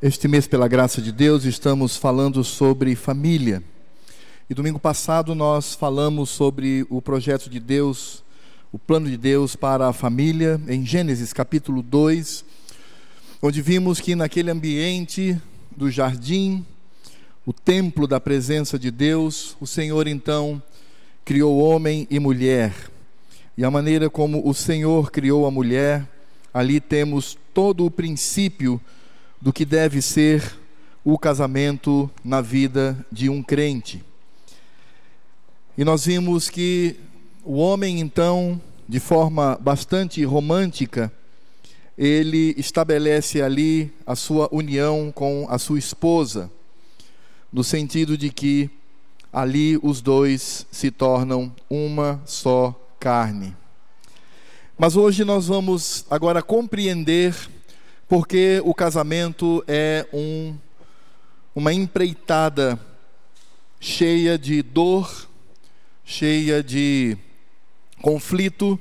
Este mês, pela graça de Deus, estamos falando sobre família. E domingo passado nós falamos sobre o projeto de Deus, o plano de Deus para a família, em Gênesis capítulo 2, onde vimos que naquele ambiente do jardim, o templo da presença de Deus, o Senhor então criou homem e mulher. E a maneira como o Senhor criou a mulher, ali temos todo o princípio do que deve ser o casamento na vida de um crente. E nós vimos que o homem, então, de forma bastante romântica, ele estabelece ali a sua união com a sua esposa, no sentido de que ali os dois se tornam uma só carne. Mas hoje nós vamos agora compreender porque o casamento é um, uma empreitada cheia de dor, cheia de conflito,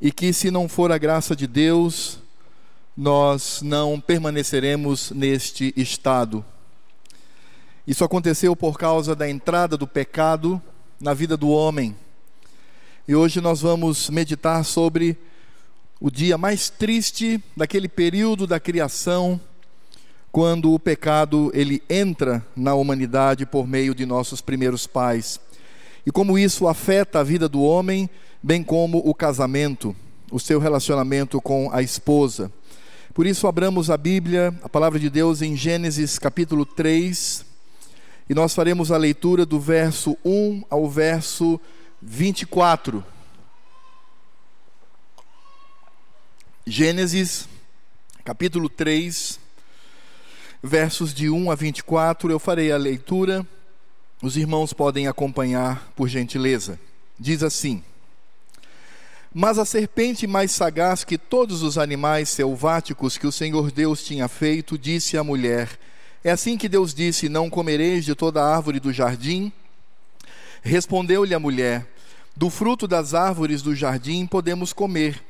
e que se não for a graça de Deus, nós não permaneceremos neste estado. Isso aconteceu por causa da entrada do pecado na vida do homem. E hoje nós vamos meditar sobre o dia mais triste daquele período da criação, quando o pecado ele entra na humanidade por meio de nossos primeiros pais. E como isso afeta a vida do homem, bem como o casamento, o seu relacionamento com a esposa. Por isso abramos a Bíblia, a palavra de Deus em Gênesis capítulo 3, e nós faremos a leitura do verso 1 ao verso 24. Gênesis, capítulo 3, versos de 1 a 24, eu farei a leitura, os irmãos podem acompanhar por gentileza. Diz assim: Mas a serpente mais sagaz que todos os animais selváticos que o Senhor Deus tinha feito, disse à mulher: É assim que Deus disse: Não comereis de toda árvore do jardim? Respondeu-lhe a mulher: Do fruto das árvores do jardim podemos comer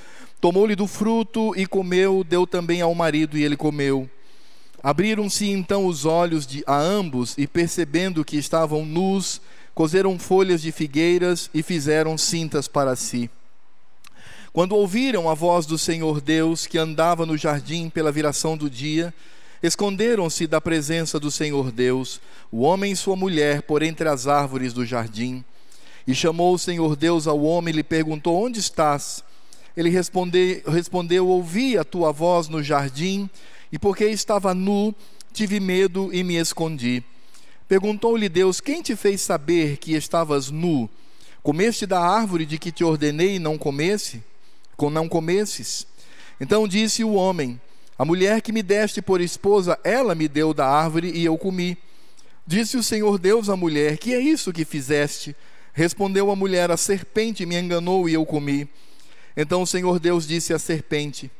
Tomou-lhe do fruto e comeu, deu também ao marido e ele comeu. Abriram-se então os olhos de, a ambos e, percebendo que estavam nus, coseram folhas de figueiras e fizeram cintas para si. Quando ouviram a voz do Senhor Deus, que andava no jardim pela viração do dia, esconderam-se da presença do Senhor Deus, o homem e sua mulher, por entre as árvores do jardim. E chamou o Senhor Deus ao homem e lhe perguntou: Onde estás? Ele responde, respondeu: Ouvi a tua voz no jardim, e porque estava nu, tive medo e me escondi. Perguntou-lhe Deus: Quem te fez saber que estavas nu? Comeste da árvore de que te ordenei não comesse? Com não comesses? Então disse o homem: A mulher que me deste por esposa, ela me deu da árvore e eu comi. Disse o Senhor Deus à mulher: Que é isso que fizeste? Respondeu a mulher: A serpente me enganou e eu comi. Então o Senhor Deus disse à serpente: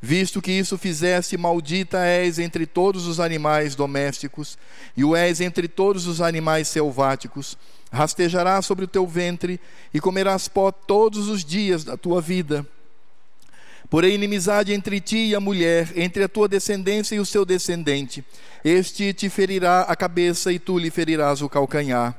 Visto que isso fizeste, maldita és entre todos os animais domésticos, e o és entre todos os animais selváticos. Rastejarás sobre o teu ventre e comerás pó todos os dias da tua vida. Porém, inimizade entre ti e a mulher, entre a tua descendência e o seu descendente. Este te ferirá a cabeça e tu lhe ferirás o calcanhar.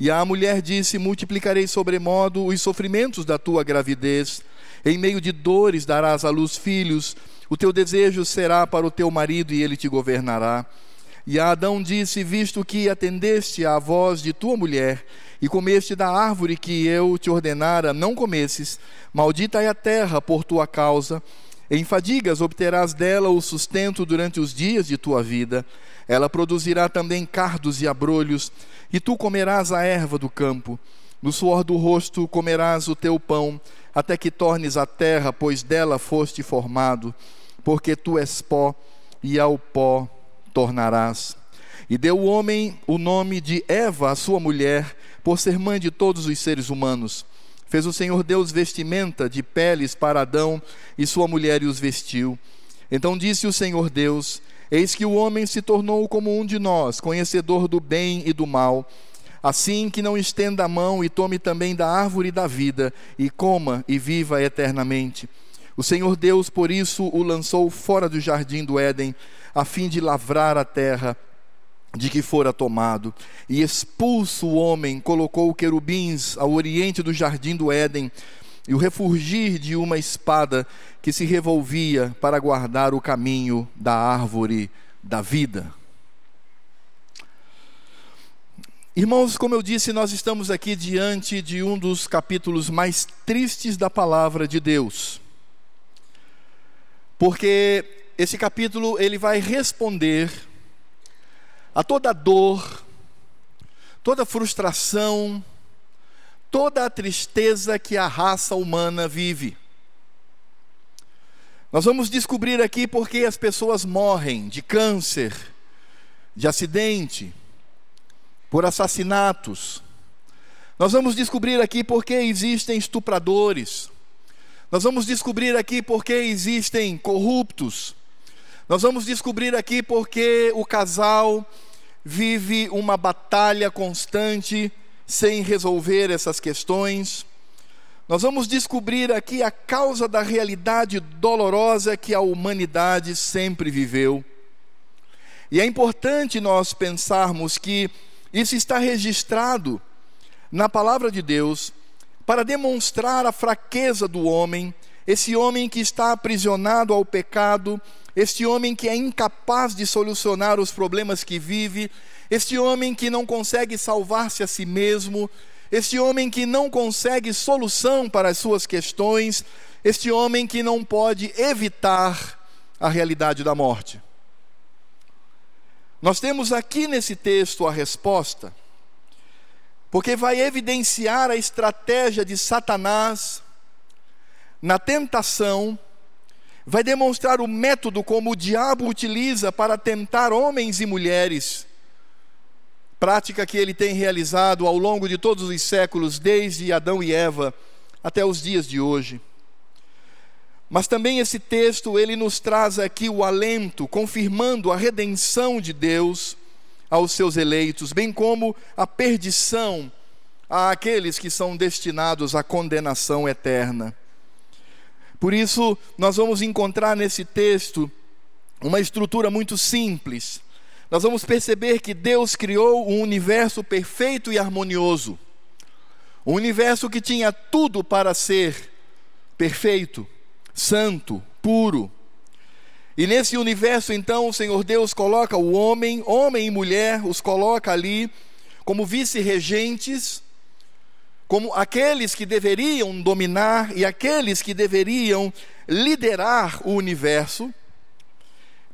E a mulher disse: Multiplicarei sobremodo os sofrimentos da tua gravidez. Em meio de dores darás à luz filhos. O teu desejo será para o teu marido e ele te governará. E Adão disse: Visto que atendeste à voz de tua mulher e comeste da árvore que eu te ordenara, não comesses, maldita é a terra por tua causa. Em fadigas obterás dela o sustento durante os dias de tua vida. Ela produzirá também cardos e abrolhos, e tu comerás a erva do campo. No suor do rosto comerás o teu pão, até que tornes a terra, pois dela foste formado, porque tu és pó, e ao pó tornarás. E deu o homem o nome de Eva, a sua mulher, por ser mãe de todos os seres humanos. Fez o Senhor Deus vestimenta de peles para Adão e sua mulher e os vestiu. Então disse o Senhor Deus: Eis que o homem se tornou como um de nós, conhecedor do bem e do mal. Assim que não estenda a mão e tome também da árvore da vida, e coma e viva eternamente. O Senhor Deus, por isso, o lançou fora do jardim do Éden, a fim de lavrar a terra de que fora tomado. E expulso o homem, colocou querubins ao oriente do jardim do Éden, e o refugir de uma espada que se revolvia para guardar o caminho da árvore da vida. Irmãos, como eu disse, nós estamos aqui diante de um dos capítulos mais tristes da palavra de Deus. Porque esse capítulo ele vai responder a toda dor, toda frustração, toda a tristeza que a raça humana vive. Nós vamos descobrir aqui porque as pessoas morrem de câncer, de acidente, por assassinatos. Nós vamos descobrir aqui porque existem estupradores. Nós vamos descobrir aqui porque existem corruptos. Nós vamos descobrir aqui porque o casal vive uma batalha constante sem resolver essas questões. Nós vamos descobrir aqui a causa da realidade dolorosa que a humanidade sempre viveu. E é importante nós pensarmos que isso está registrado na palavra de Deus para demonstrar a fraqueza do homem, esse homem que está aprisionado ao pecado, este homem que é incapaz de solucionar os problemas que vive, este homem que não consegue salvar-se a si mesmo, este homem que não consegue solução para as suas questões, este homem que não pode evitar a realidade da morte. Nós temos aqui nesse texto a resposta, porque vai evidenciar a estratégia de Satanás na tentação, vai demonstrar o método como o diabo utiliza para tentar homens e mulheres prática que ele tem realizado ao longo de todos os séculos, desde Adão e Eva até os dias de hoje. Mas também esse texto ele nos traz aqui o alento, confirmando a redenção de Deus aos seus eleitos, bem como a perdição àqueles que são destinados à condenação eterna. Por isso, nós vamos encontrar nesse texto uma estrutura muito simples, nós vamos perceber que Deus criou um universo perfeito e harmonioso. Um universo que tinha tudo para ser perfeito, santo, puro. E nesse universo, então, o Senhor Deus coloca o homem, homem e mulher, os coloca ali como vice-regentes, como aqueles que deveriam dominar e aqueles que deveriam liderar o universo.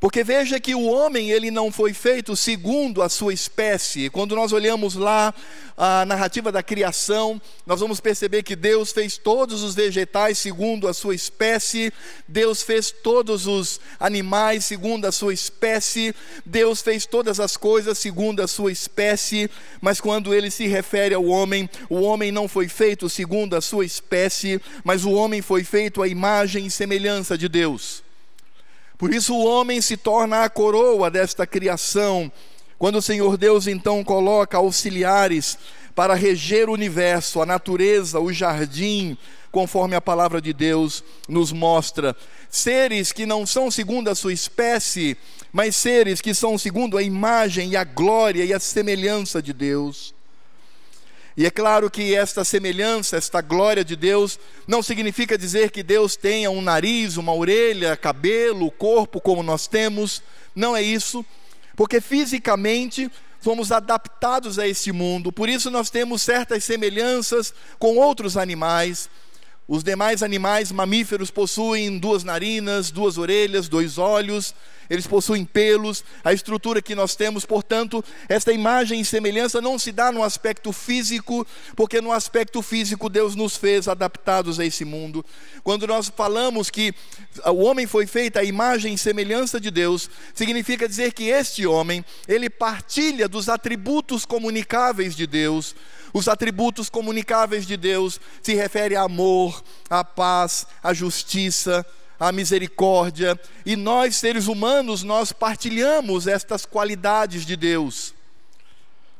Porque veja que o homem ele não foi feito segundo a sua espécie. Quando nós olhamos lá a narrativa da criação, nós vamos perceber que Deus fez todos os vegetais segundo a sua espécie, Deus fez todos os animais segundo a sua espécie, Deus fez todas as coisas segundo a sua espécie, mas quando ele se refere ao homem, o homem não foi feito segundo a sua espécie, mas o homem foi feito à imagem e semelhança de Deus. Por isso o homem se torna a coroa desta criação, quando o Senhor Deus então coloca auxiliares para reger o universo, a natureza, o jardim, conforme a palavra de Deus nos mostra. Seres que não são segundo a sua espécie, mas seres que são segundo a imagem e a glória e a semelhança de Deus. E é claro que esta semelhança, esta glória de Deus, não significa dizer que Deus tenha um nariz, uma orelha, cabelo, corpo como nós temos. Não é isso, porque fisicamente fomos adaptados a este mundo, por isso nós temos certas semelhanças com outros animais. Os demais animais mamíferos possuem duas narinas, duas orelhas, dois olhos, eles possuem pelos, a estrutura que nós temos, portanto, esta imagem e semelhança não se dá no aspecto físico, porque no aspecto físico Deus nos fez adaptados a esse mundo. Quando nós falamos que o homem foi feito à imagem e semelhança de Deus, significa dizer que este homem, ele partilha dos atributos comunicáveis de Deus, os atributos comunicáveis de Deus se refere a amor, a paz, a justiça, a misericórdia, e nós seres humanos nós partilhamos estas qualidades de Deus.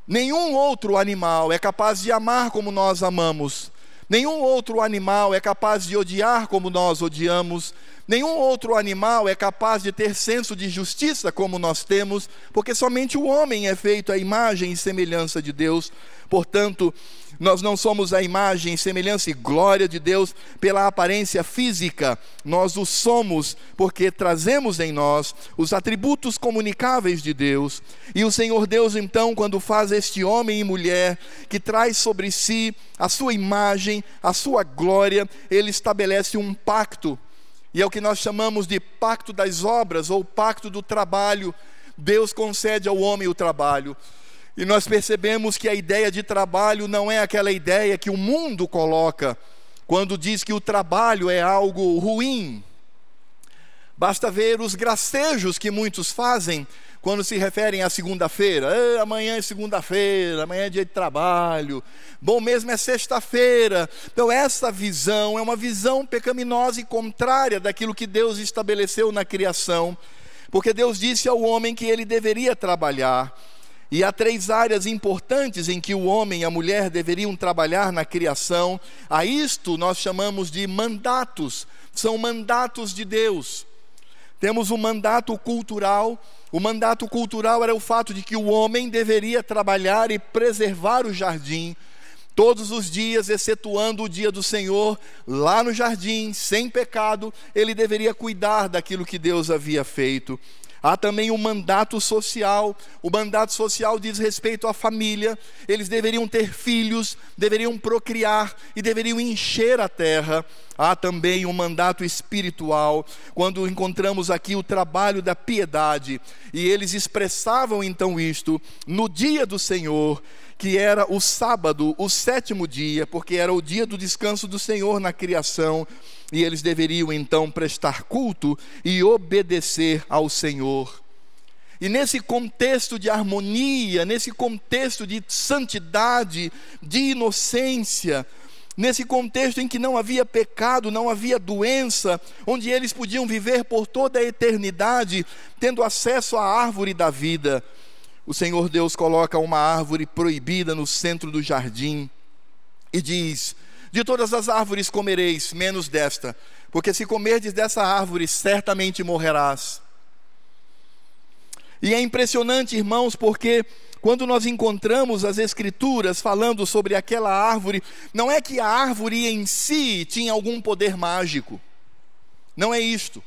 Nenhum outro animal é capaz de amar como nós amamos. Nenhum outro animal é capaz de odiar como nós odiamos. Nenhum outro animal é capaz de ter senso de justiça como nós temos, porque somente o homem é feito à imagem e semelhança de Deus. Portanto, nós não somos a imagem, semelhança e glória de Deus pela aparência física, nós o somos porque trazemos em nós os atributos comunicáveis de Deus. E o Senhor Deus, então, quando faz este homem e mulher que traz sobre si a sua imagem, a sua glória, ele estabelece um pacto. E é o que nós chamamos de pacto das obras ou pacto do trabalho. Deus concede ao homem o trabalho. E nós percebemos que a ideia de trabalho não é aquela ideia que o mundo coloca quando diz que o trabalho é algo ruim. Basta ver os gracejos que muitos fazem quando se referem à segunda-feira. amanhã é segunda-feira, amanhã é dia de trabalho. Bom mesmo é sexta-feira. Então, essa visão é uma visão pecaminosa e contrária daquilo que Deus estabeleceu na criação. Porque Deus disse ao homem que ele deveria trabalhar. E há três áreas importantes em que o homem e a mulher deveriam trabalhar na criação. A isto nós chamamos de mandatos, são mandatos de Deus. Temos o um mandato cultural. O mandato cultural era o fato de que o homem deveria trabalhar e preservar o jardim todos os dias, excetuando o dia do Senhor, lá no jardim, sem pecado, ele deveria cuidar daquilo que Deus havia feito. Há também o um mandato social. O mandato social diz respeito à família. Eles deveriam ter filhos, deveriam procriar e deveriam encher a terra. Há também um mandato espiritual, quando encontramos aqui o trabalho da piedade, e eles expressavam então isto no dia do Senhor, que era o sábado, o sétimo dia, porque era o dia do descanso do Senhor na criação e eles deveriam então prestar culto e obedecer ao Senhor. E nesse contexto de harmonia, nesse contexto de santidade, de inocência, nesse contexto em que não havia pecado, não havia doença, onde eles podiam viver por toda a eternidade, tendo acesso à árvore da vida, o Senhor Deus coloca uma árvore proibida no centro do jardim e diz: de todas as árvores comereis, menos desta, porque se comerdes dessa árvore, certamente morrerás. E é impressionante, irmãos, porque quando nós encontramos as Escrituras falando sobre aquela árvore, não é que a árvore em si tinha algum poder mágico, não é isto.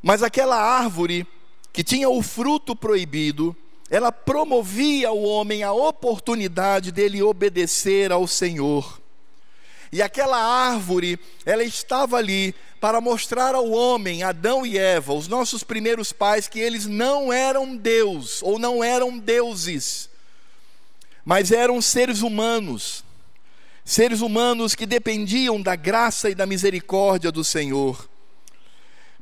Mas aquela árvore que tinha o fruto proibido, ela promovia ao homem a oportunidade dele obedecer ao Senhor. E aquela árvore, ela estava ali para mostrar ao homem, Adão e Eva, os nossos primeiros pais, que eles não eram Deus ou não eram deuses, mas eram seres humanos. Seres humanos que dependiam da graça e da misericórdia do Senhor.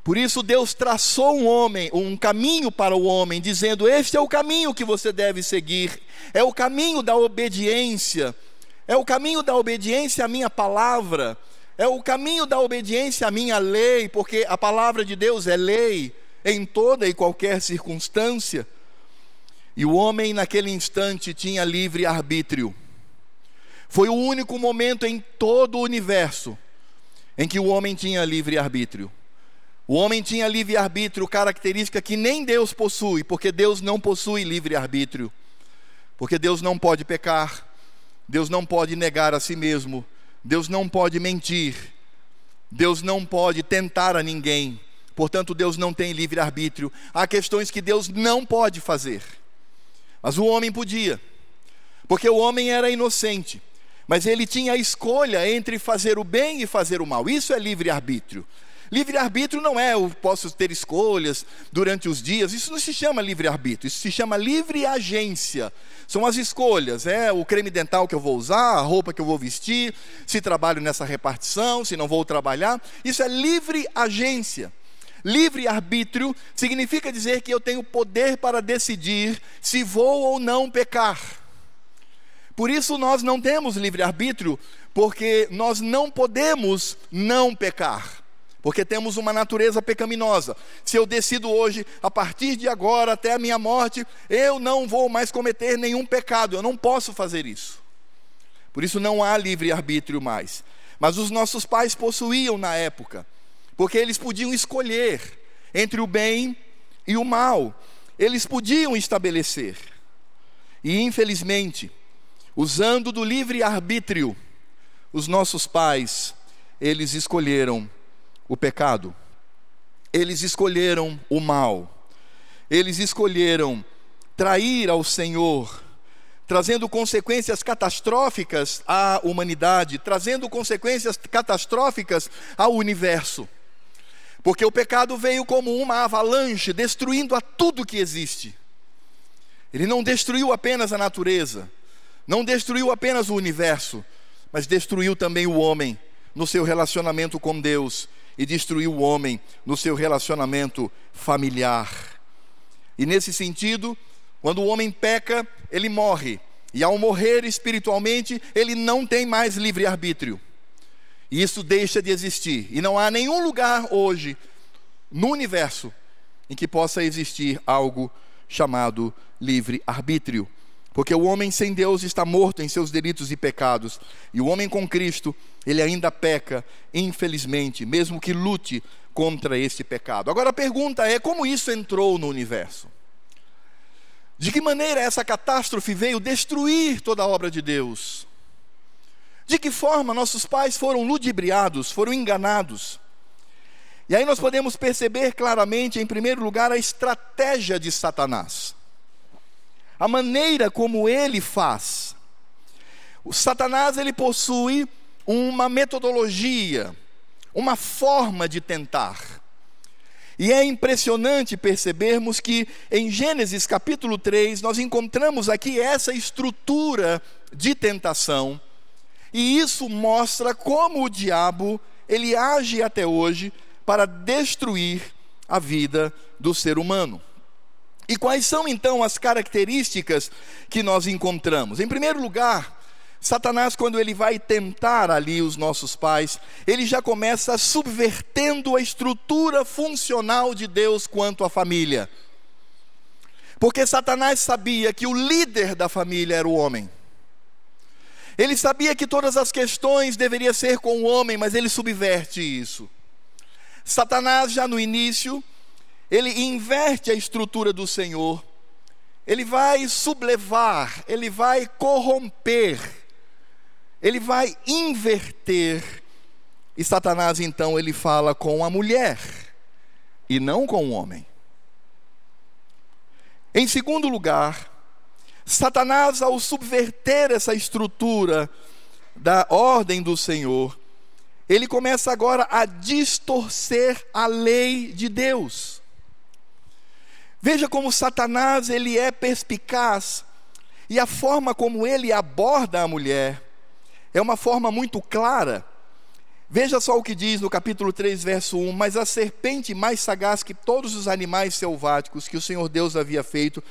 Por isso Deus traçou um homem, um caminho para o homem, dizendo: "Este é o caminho que você deve seguir, é o caminho da obediência, é o caminho da obediência à minha palavra, é o caminho da obediência à minha lei, porque a palavra de Deus é lei em toda e qualquer circunstância. E o homem, naquele instante, tinha livre arbítrio. Foi o único momento em todo o universo em que o homem tinha livre arbítrio. O homem tinha livre arbítrio, característica que nem Deus possui, porque Deus não possui livre arbítrio. Porque Deus não pode pecar, Deus não pode negar a si mesmo, Deus não pode mentir, Deus não pode tentar a ninguém, portanto, Deus não tem livre-arbítrio. Há questões que Deus não pode fazer, mas o homem podia, porque o homem era inocente. mas ele tinha a escolha entre fazer o bem e fazer o mal. Isso é livre-arbítrio. Livre-arbítrio não é eu posso ter escolhas durante os dias, isso não se chama livre-arbítrio, isso se chama livre agência. São as escolhas, é o creme dental que eu vou usar, a roupa que eu vou vestir, se trabalho nessa repartição, se não vou trabalhar. Isso é livre agência. Livre-arbítrio significa dizer que eu tenho poder para decidir se vou ou não pecar. Por isso nós não temos livre-arbítrio, porque nós não podemos não pecar porque temos uma natureza pecaminosa. Se eu decido hoje, a partir de agora até a minha morte, eu não vou mais cometer nenhum pecado, eu não posso fazer isso. Por isso não há livre-arbítrio mais. Mas os nossos pais possuíam na época, porque eles podiam escolher entre o bem e o mal, eles podiam estabelecer. E infelizmente, usando do livre-arbítrio, os nossos pais, eles escolheram o pecado. Eles escolheram o mal. Eles escolheram trair ao Senhor, trazendo consequências catastróficas à humanidade, trazendo consequências catastróficas ao universo. Porque o pecado veio como uma avalanche, destruindo a tudo que existe. Ele não destruiu apenas a natureza, não destruiu apenas o universo, mas destruiu também o homem no seu relacionamento com Deus e destruiu o homem no seu relacionamento familiar. E nesse sentido, quando o homem peca, ele morre. E ao morrer espiritualmente, ele não tem mais livre-arbítrio. E isso deixa de existir. E não há nenhum lugar hoje no universo em que possa existir algo chamado livre-arbítrio. Porque o homem sem Deus está morto em seus delitos e pecados, e o homem com Cristo, ele ainda peca, infelizmente, mesmo que lute contra esse pecado. Agora a pergunta é: como isso entrou no universo? De que maneira essa catástrofe veio destruir toda a obra de Deus? De que forma nossos pais foram ludibriados, foram enganados? E aí nós podemos perceber claramente, em primeiro lugar, a estratégia de Satanás a maneira como ele faz. O Satanás ele possui uma metodologia, uma forma de tentar. E é impressionante percebermos que em Gênesis capítulo 3 nós encontramos aqui essa estrutura de tentação. E isso mostra como o diabo ele age até hoje para destruir a vida do ser humano. E quais são então as características que nós encontramos? Em primeiro lugar, Satanás, quando ele vai tentar ali os nossos pais, ele já começa subvertendo a estrutura funcional de Deus quanto à família. Porque Satanás sabia que o líder da família era o homem. Ele sabia que todas as questões deveriam ser com o homem, mas ele subverte isso. Satanás, já no início, ele inverte a estrutura do Senhor, ele vai sublevar, ele vai corromper, ele vai inverter. E Satanás então ele fala com a mulher e não com o homem. Em segundo lugar, Satanás, ao subverter essa estrutura da ordem do Senhor, ele começa agora a distorcer a lei de Deus. Veja como Satanás ele é perspicaz e a forma como ele aborda a mulher é uma forma muito clara. Veja só o que diz no capítulo 3, verso 1: Mas a serpente mais sagaz que todos os animais selváticos que o Senhor Deus havia feito,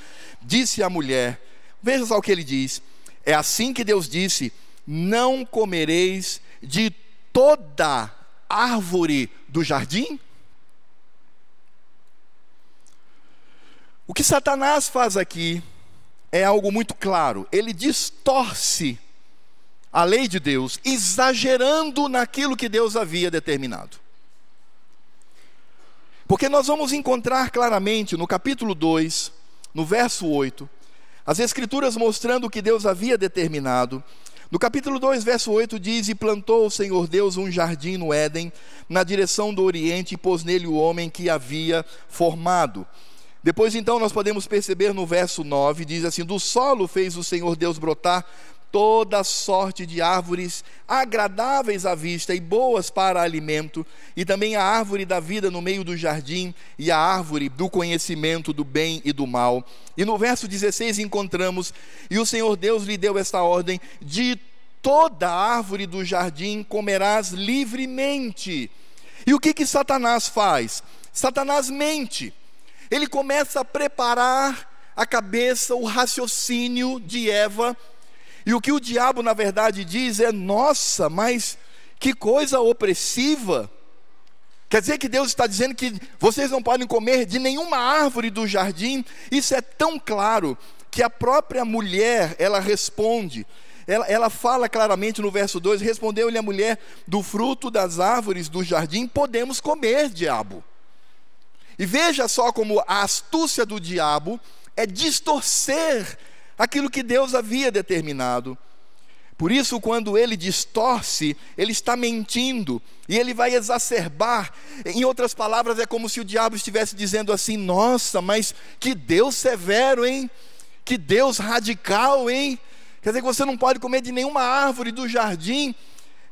disse à mulher: Veja só o que ele diz. É assim que Deus disse: Não comereis de toda árvore do jardim? O que Satanás faz aqui é algo muito claro. Ele distorce a lei de Deus, exagerando naquilo que Deus havia determinado. Porque nós vamos encontrar claramente no capítulo 2, no verso 8, as Escrituras mostrando o que Deus havia determinado. No capítulo 2, verso 8 diz: E plantou o Senhor Deus um jardim no Éden, na direção do Oriente, e pôs nele o homem que havia formado. Depois então nós podemos perceber no verso 9, diz assim: Do solo fez o Senhor Deus brotar toda sorte de árvores agradáveis à vista e boas para alimento, e também a árvore da vida no meio do jardim e a árvore do conhecimento do bem e do mal. E no verso 16 encontramos: E o Senhor Deus lhe deu esta ordem: de toda árvore do jardim comerás livremente. E o que que Satanás faz? Satanás mente. Ele começa a preparar a cabeça, o raciocínio de Eva e o que o diabo, na verdade, diz é: nossa, mas que coisa opressiva. Quer dizer que Deus está dizendo que vocês não podem comer de nenhuma árvore do jardim? Isso é tão claro que a própria mulher, ela responde. Ela, ela fala claramente no verso 2: Respondeu-lhe a mulher: Do fruto das árvores do jardim podemos comer, diabo. E veja só como a astúcia do diabo é distorcer aquilo que Deus havia determinado. Por isso, quando ele distorce, ele está mentindo e ele vai exacerbar. Em outras palavras, é como se o diabo estivesse dizendo assim: Nossa, mas que Deus severo, hein? Que Deus radical, hein? Quer dizer que você não pode comer de nenhuma árvore do jardim.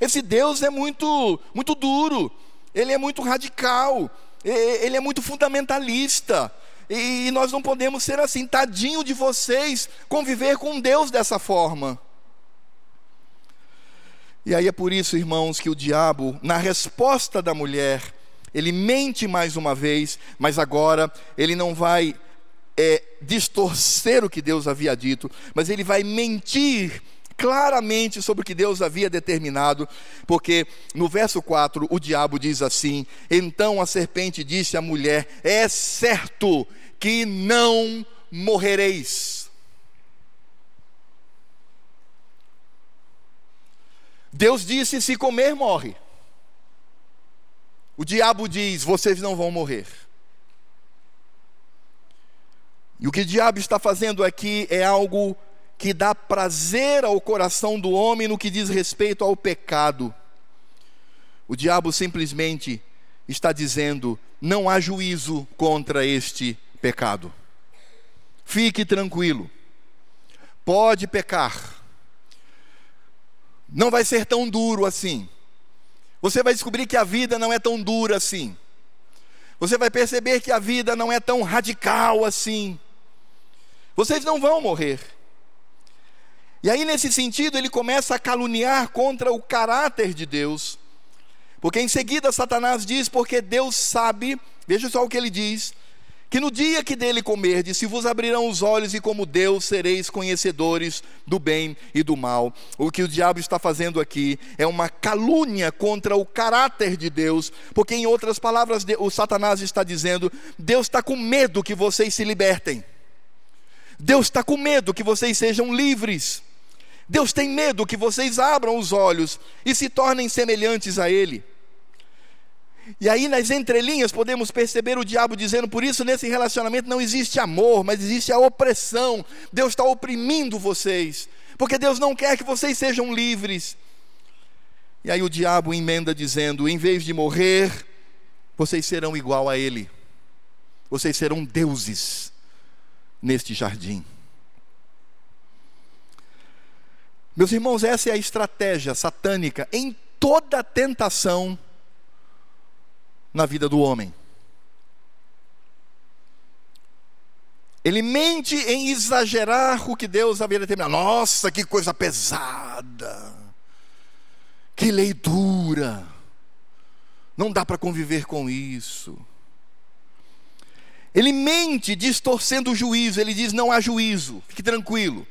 Esse Deus é muito, muito duro, ele é muito radical, ele é muito fundamentalista. E nós não podemos ser assim, tadinho de vocês, conviver com Deus dessa forma. E aí é por isso, irmãos, que o diabo, na resposta da mulher, ele mente mais uma vez, mas agora ele não vai é, distorcer o que Deus havia dito, mas ele vai mentir claramente sobre o que Deus havia determinado, porque no verso 4 o diabo diz assim: Então a serpente disse à mulher: É certo que não morrereis. Deus disse: se comer, morre. O diabo diz: vocês não vão morrer. E o que o diabo está fazendo aqui é algo que dá prazer ao coração do homem no que diz respeito ao pecado. O diabo simplesmente está dizendo: não há juízo contra este pecado. Fique tranquilo, pode pecar, não vai ser tão duro assim. Você vai descobrir que a vida não é tão dura assim. Você vai perceber que a vida não é tão radical assim. Vocês não vão morrer. E aí, nesse sentido, ele começa a caluniar contra o caráter de Deus. Porque em seguida Satanás diz: Porque Deus sabe, veja só o que ele diz: que no dia que dele comerdes, se vos abrirão os olhos e como Deus sereis conhecedores do bem e do mal. O que o diabo está fazendo aqui é uma calúnia contra o caráter de Deus, porque em outras palavras, o Satanás está dizendo: Deus está com medo que vocês se libertem. Deus está com medo que vocês sejam livres. Deus tem medo que vocês abram os olhos e se tornem semelhantes a Ele. E aí, nas entrelinhas, podemos perceber o diabo dizendo: por isso, nesse relacionamento não existe amor, mas existe a opressão. Deus está oprimindo vocês, porque Deus não quer que vocês sejam livres. E aí, o diabo emenda dizendo: em vez de morrer, vocês serão igual a Ele, vocês serão deuses neste jardim. Meus irmãos, essa é a estratégia satânica em toda tentação na vida do homem. Ele mente em exagerar o que Deus havia determinado. Nossa, que coisa pesada. Que lei dura. Não dá para conviver com isso. Ele mente distorcendo o juízo. Ele diz: não há juízo. Fique tranquilo.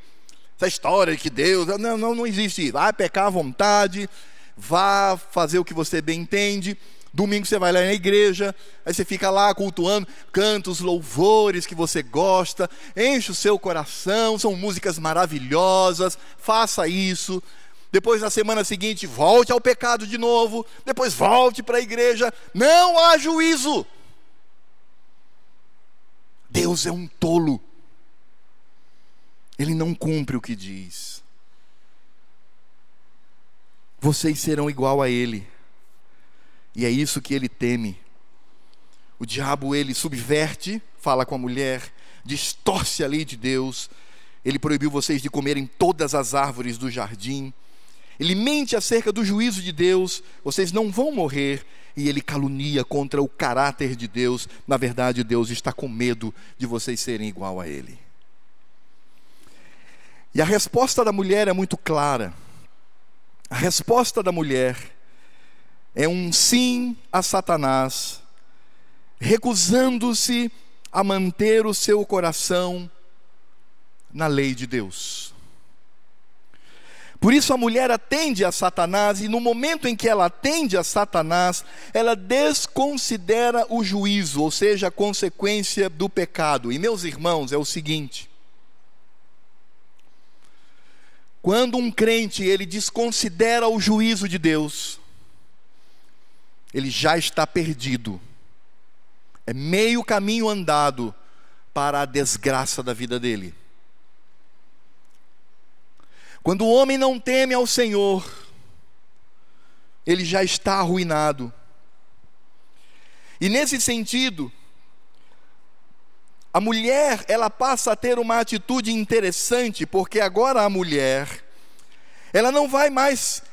Essa história de que Deus. Não, não, não existe. Vai pecar à vontade. Vá fazer o que você bem entende Domingo você vai lá na igreja, aí você fica lá cultuando, canta os louvores que você gosta, enche o seu coração, são músicas maravilhosas, faça isso. Depois na semana seguinte, volte ao pecado de novo, depois volte para a igreja. Não há juízo. Deus é um tolo. Ele não cumpre o que diz. Vocês serão igual a ele. E é isso que ele teme. O diabo ele subverte, fala com a mulher, distorce a lei de Deus, ele proibiu vocês de comerem todas as árvores do jardim. Ele mente acerca do juízo de Deus, vocês não vão morrer. E ele calunia contra o caráter de Deus. Na verdade, Deus está com medo de vocês serem igual a ele. E a resposta da mulher é muito clara. A resposta da mulher é um sim a Satanás, recusando-se a manter o seu coração na lei de Deus. Por isso a mulher atende a Satanás, e no momento em que ela atende a Satanás, ela desconsidera o juízo, ou seja, a consequência do pecado. E meus irmãos, é o seguinte: quando um crente ele desconsidera o juízo de Deus, ele já está perdido. É meio caminho andado para a desgraça da vida dele. Quando o homem não teme ao Senhor, ele já está arruinado. E nesse sentido, a mulher, ela passa a ter uma atitude interessante, porque agora a mulher, ela não vai mais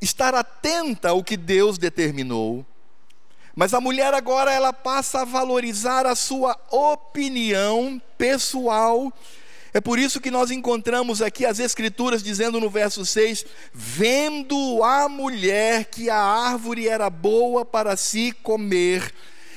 estar atenta ao que Deus determinou, mas a mulher agora ela passa a valorizar a sua opinião pessoal é por isso que nós encontramos aqui as Escrituras dizendo no verso 6: Vendo a mulher que a árvore era boa para se comer.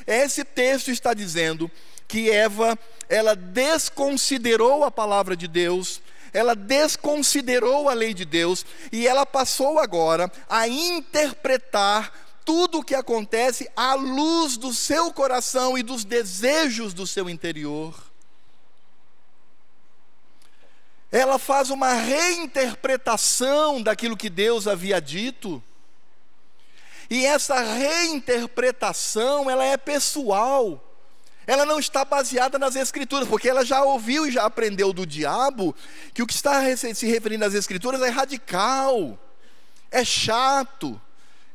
Esse texto está dizendo que Eva, ela desconsiderou a palavra de Deus, ela desconsiderou a lei de Deus e ela passou agora a interpretar tudo o que acontece à luz do seu coração e dos desejos do seu interior ela faz uma reinterpretação daquilo que Deus havia dito. E essa reinterpretação, ela é pessoal. Ela não está baseada nas escrituras, porque ela já ouviu e já aprendeu do diabo que o que está se referindo às escrituras é radical, é chato,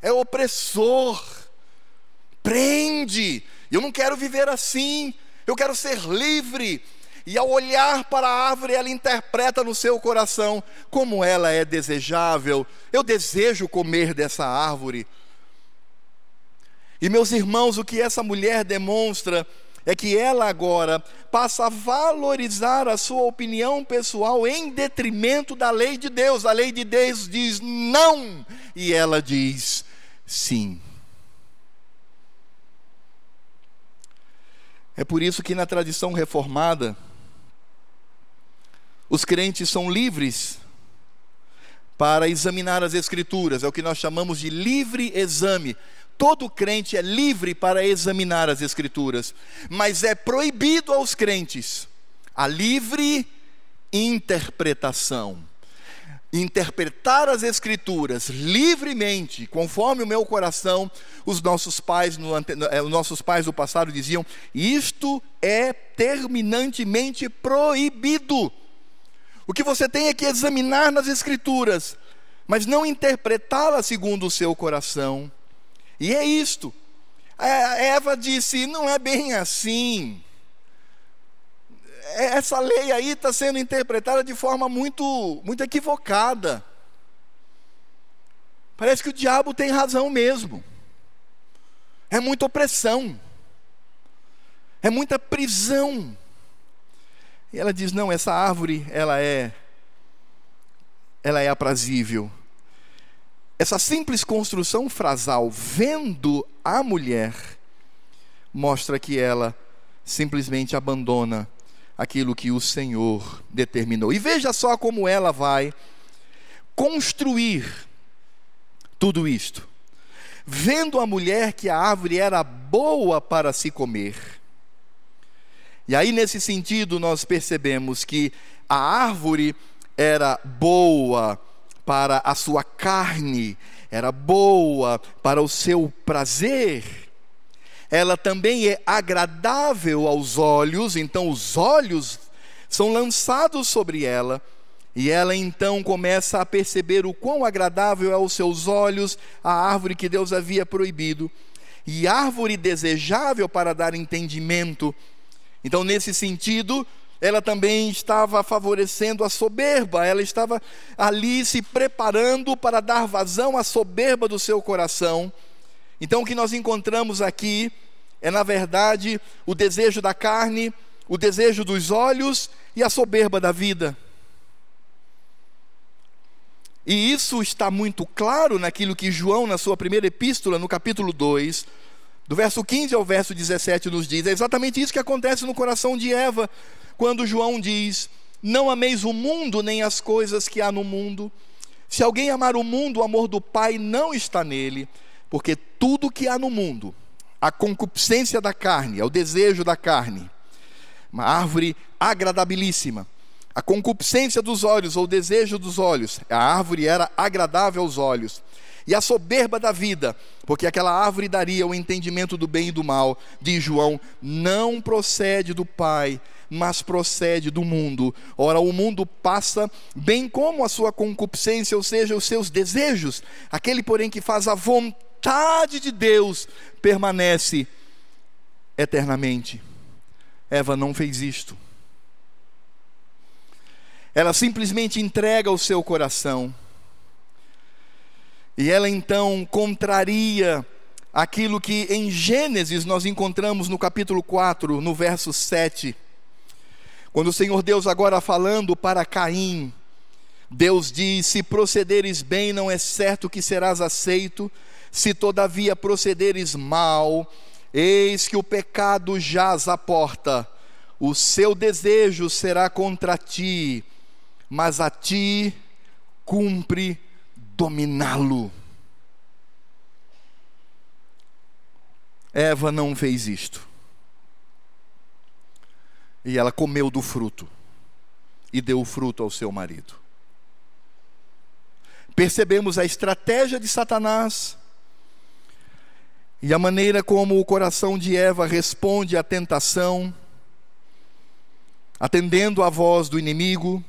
é opressor, prende. Eu não quero viver assim. Eu quero ser livre, e ao olhar para a árvore, ela interpreta no seu coração como ela é desejável. Eu desejo comer dessa árvore. E meus irmãos, o que essa mulher demonstra é que ela agora passa a valorizar a sua opinião pessoal em detrimento da lei de Deus. A lei de Deus diz não e ela diz sim. É por isso que na tradição reformada, os crentes são livres para examinar as Escrituras, é o que nós chamamos de livre exame. Todo crente é livre para examinar as Escrituras, mas é proibido aos crentes a livre interpretação. Interpretar as Escrituras livremente, conforme o meu coração, os nossos pais, no, eh, os nossos pais do passado diziam: isto é terminantemente proibido. O que você tem é que examinar nas Escrituras, mas não interpretá-las segundo o seu coração. E é isto. A Eva disse: não é bem assim. É, essa lei aí está sendo interpretada de forma muito, muito equivocada. Parece que o diabo tem razão mesmo. É muita opressão. É muita prisão. E ela diz: "Não, essa árvore, ela é ela é aprazível". Essa simples construção frasal, vendo a mulher, mostra que ela simplesmente abandona aquilo que o Senhor determinou. E veja só como ela vai construir tudo isto. Vendo a mulher que a árvore era boa para se comer, e aí, nesse sentido, nós percebemos que a árvore era boa para a sua carne, era boa para o seu prazer, ela também é agradável aos olhos, então os olhos são lançados sobre ela, e ela então começa a perceber o quão agradável é aos seus olhos a árvore que Deus havia proibido, e árvore desejável para dar entendimento. Então, nesse sentido, ela também estava favorecendo a soberba, ela estava ali se preparando para dar vazão à soberba do seu coração. Então, o que nós encontramos aqui é, na verdade, o desejo da carne, o desejo dos olhos e a soberba da vida. E isso está muito claro naquilo que João, na sua primeira epístola, no capítulo 2, do verso 15 ao verso 17, nos diz. É exatamente isso que acontece no coração de Eva, quando João diz: Não ameis o mundo nem as coisas que há no mundo. Se alguém amar o mundo, o amor do Pai não está nele, porque tudo que há no mundo, a concupiscência da carne, é o desejo da carne, uma árvore agradabilíssima, a concupiscência dos olhos, ou o desejo dos olhos, a árvore era agradável aos olhos. E a soberba da vida, porque aquela árvore daria o entendimento do bem e do mal, diz João, não procede do Pai, mas procede do mundo. Ora, o mundo passa, bem como a sua concupiscência, ou seja, os seus desejos. Aquele, porém, que faz a vontade de Deus, permanece eternamente. Eva não fez isto. Ela simplesmente entrega o seu coração. E ela então contraria aquilo que em Gênesis nós encontramos no capítulo 4, no verso 7. Quando o Senhor Deus agora falando para Caim, Deus diz: Se procederes bem, não é certo que serás aceito, se todavia procederes mal, eis que o pecado jaz à porta, o seu desejo será contra ti, mas a ti cumpre dominá-lo. Eva não fez isto. E ela comeu do fruto e deu o fruto ao seu marido. Percebemos a estratégia de Satanás e a maneira como o coração de Eva responde à tentação, atendendo à voz do inimigo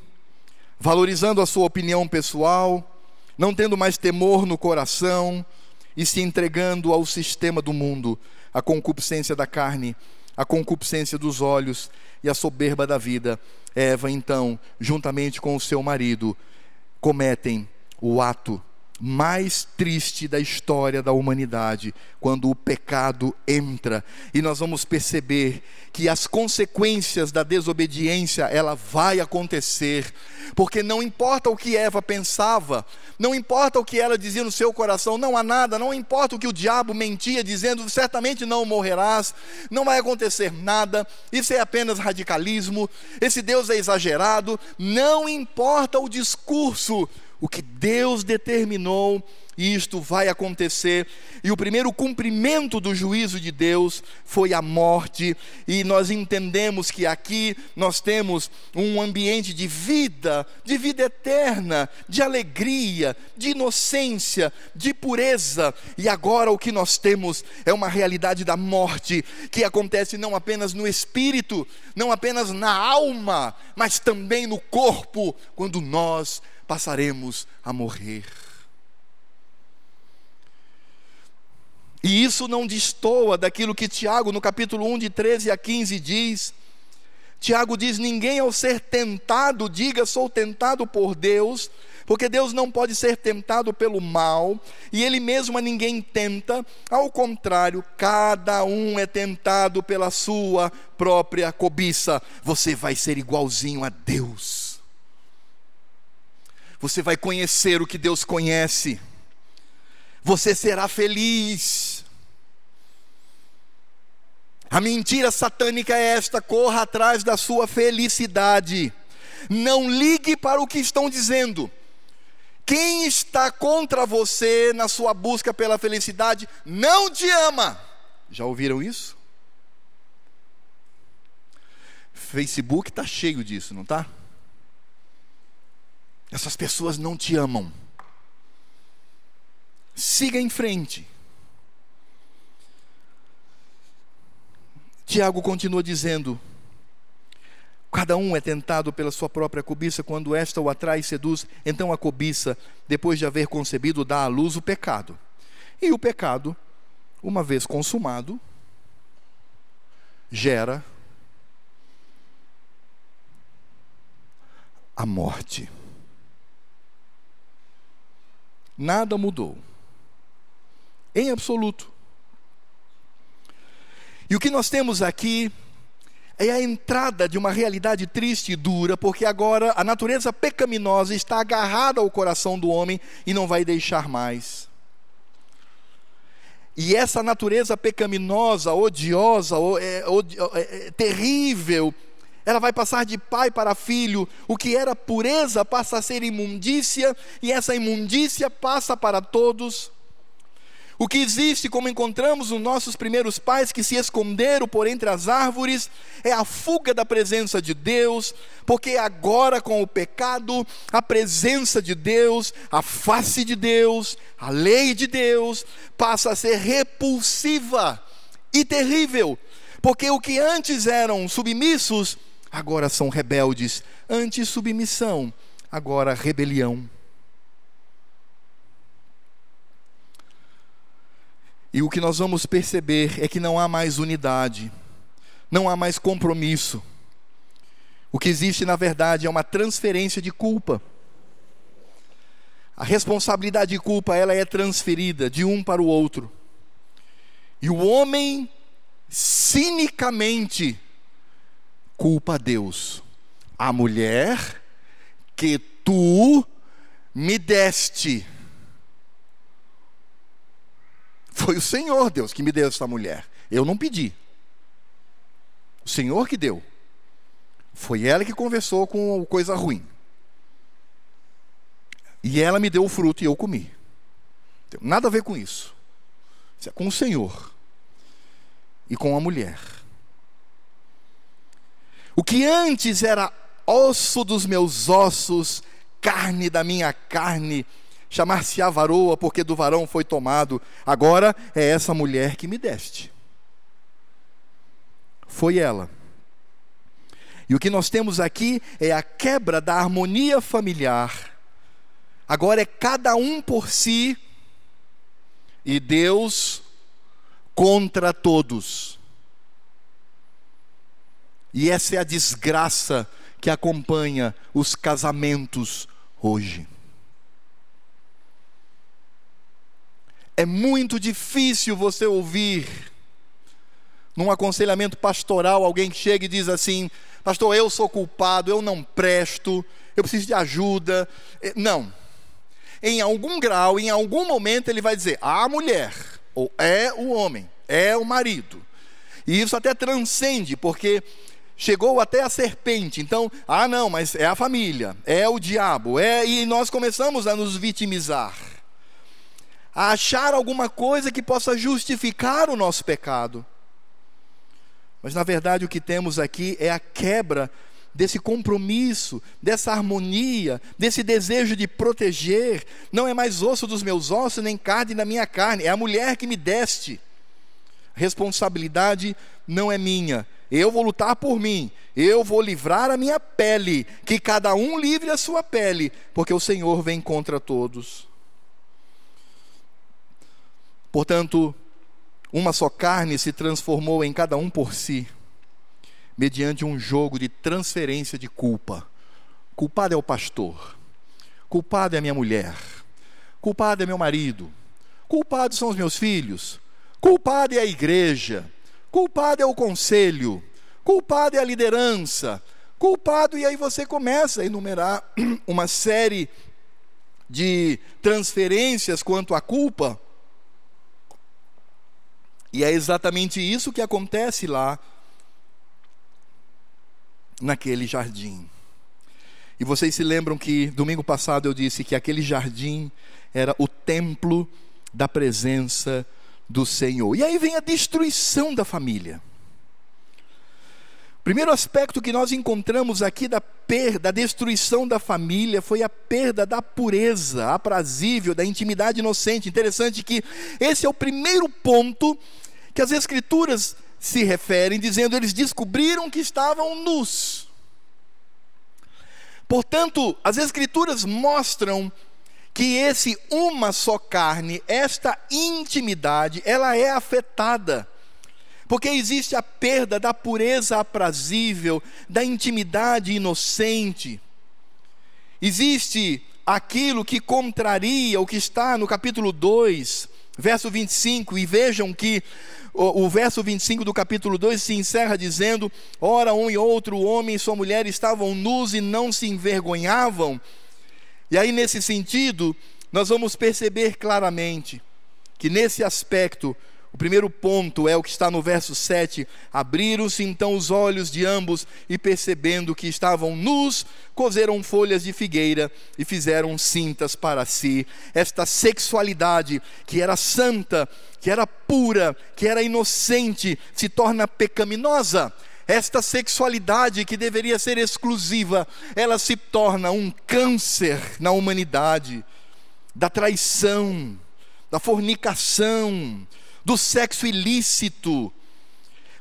valorizando a sua opinião pessoal, não tendo mais temor no coração e se entregando ao sistema do mundo, a concupiscência da carne, a concupiscência dos olhos e a soberba da vida. Eva, então, juntamente com o seu marido, cometem o ato mais triste da história da humanidade, quando o pecado entra, e nós vamos perceber que as consequências da desobediência ela vai acontecer, porque não importa o que Eva pensava, não importa o que ela dizia no seu coração, não há nada, não importa o que o diabo mentia dizendo, certamente não morrerás, não vai acontecer nada, isso é apenas radicalismo, esse Deus é exagerado, não importa o discurso, o que Deus determinou, isto vai acontecer. E o primeiro cumprimento do juízo de Deus foi a morte, e nós entendemos que aqui nós temos um ambiente de vida, de vida eterna, de alegria, de inocência, de pureza. E agora o que nós temos é uma realidade da morte, que acontece não apenas no espírito, não apenas na alma, mas também no corpo, quando nós passaremos a morrer. E isso não destoa daquilo que Tiago, no capítulo 1, de 13 a 15, diz. Tiago diz: Ninguém ao ser tentado, diga sou tentado por Deus, porque Deus não pode ser tentado pelo mal, e Ele mesmo a ninguém tenta, ao contrário, cada um é tentado pela sua própria cobiça. Você vai ser igualzinho a Deus você vai conhecer o que Deus conhece, você será feliz. A mentira satânica é esta: corra atrás da sua felicidade, não ligue para o que estão dizendo. Quem está contra você na sua busca pela felicidade não te ama. Já ouviram isso? Facebook está cheio disso, não está? Essas pessoas não te amam. Siga em frente. Tiago continua dizendo: Cada um é tentado pela sua própria cobiça, quando esta o atrai e seduz, então a cobiça, depois de haver concebido, dá à luz o pecado. E o pecado, uma vez consumado, gera a morte. Nada mudou. Em absoluto. E o que nós temos aqui é a entrada de uma realidade triste e dura, porque agora a natureza pecaminosa está agarrada ao coração do homem e não vai deixar mais. E essa natureza pecaminosa, odiosa, é, é, é, terrível, ela vai passar de pai para filho. O que era pureza passa a ser imundícia, e essa imundícia passa para todos. O que existe, como encontramos nos nossos primeiros pais que se esconderam por entre as árvores, é a fuga da presença de Deus, porque agora com o pecado, a presença de Deus, a face de Deus, a lei de Deus, passa a ser repulsiva e terrível, porque o que antes eram submissos, agora são rebeldes, antes submissão, agora rebelião. E o que nós vamos perceber é que não há mais unidade, não há mais compromisso. O que existe, na verdade, é uma transferência de culpa. A responsabilidade de culpa, ela é transferida de um para o outro. E o homem cinicamente culpa a Deus. A mulher que tu me deste Foi o Senhor, Deus, que me deu essa mulher. Eu não pedi. O Senhor que deu. Foi ela que conversou com coisa ruim. E ela me deu o fruto e eu comi. Nada a ver com isso. Isso é com o Senhor e com a mulher. O que antes era osso dos meus ossos, carne da minha carne, chamar-se-á varoa, porque do varão foi tomado. Agora é essa mulher que me deste. Foi ela. E o que nós temos aqui é a quebra da harmonia familiar. Agora é cada um por si e Deus contra todos. E essa é a desgraça que acompanha os casamentos hoje. É muito difícil você ouvir num aconselhamento pastoral alguém chega e diz assim: Pastor, eu sou culpado, eu não presto, eu preciso de ajuda. É, não. Em algum grau, em algum momento, ele vai dizer: a mulher, ou é o homem, é o marido. E isso até transcende, porque chegou até a serpente. Então, ah, não, mas é a família, é o diabo, é e nós começamos a nos vitimizar a achar alguma coisa que possa justificar o nosso pecado. Mas na verdade o que temos aqui é a quebra desse compromisso, dessa harmonia, desse desejo de proteger. Não é mais osso dos meus ossos, nem carne da minha carne, é a mulher que me deste. Responsabilidade não é minha. Eu vou lutar por mim. Eu vou livrar a minha pele. Que cada um livre a sua pele, porque o Senhor vem contra todos. Portanto, uma só carne se transformou em cada um por si, mediante um jogo de transferência de culpa. Culpado é o pastor, culpado é a minha mulher, culpado é meu marido, culpado são os meus filhos, culpado é a igreja, culpado é o conselho, culpado é a liderança, culpado, e aí você começa a enumerar uma série de transferências quanto à culpa. E é exatamente isso que acontece lá naquele jardim. E vocês se lembram que domingo passado eu disse que aquele jardim era o templo da presença do Senhor. E aí vem a destruição da família. Primeiro aspecto que nós encontramos aqui da perda, da destruição da família, foi a perda da pureza aprazível, da intimidade inocente. Interessante que esse é o primeiro ponto que as Escrituras se referem, dizendo eles descobriram que estavam nus. Portanto, as Escrituras mostram que esse uma só carne, esta intimidade, ela é afetada. Porque existe a perda da pureza aprazível, da intimidade inocente. existe aquilo que contraria o que está no capítulo 2, verso 25, e vejam que o, o, verso 25 do capítulo 2 se encerra dizendo: Ora, um e outro homem e sua mulher estavam nus e não se envergonhavam. E aí, nesse sentido, nós vamos perceber claramente que nesse aspecto, o primeiro ponto é o que está no verso 7: Abriram-se então os olhos de ambos e, percebendo que estavam nus, coseram folhas de figueira e fizeram cintas para si. Esta sexualidade que era santa, que era pura, que era inocente, se torna pecaminosa. Esta sexualidade que deveria ser exclusiva, ela se torna um câncer na humanidade, da traição, da fornicação, do sexo ilícito.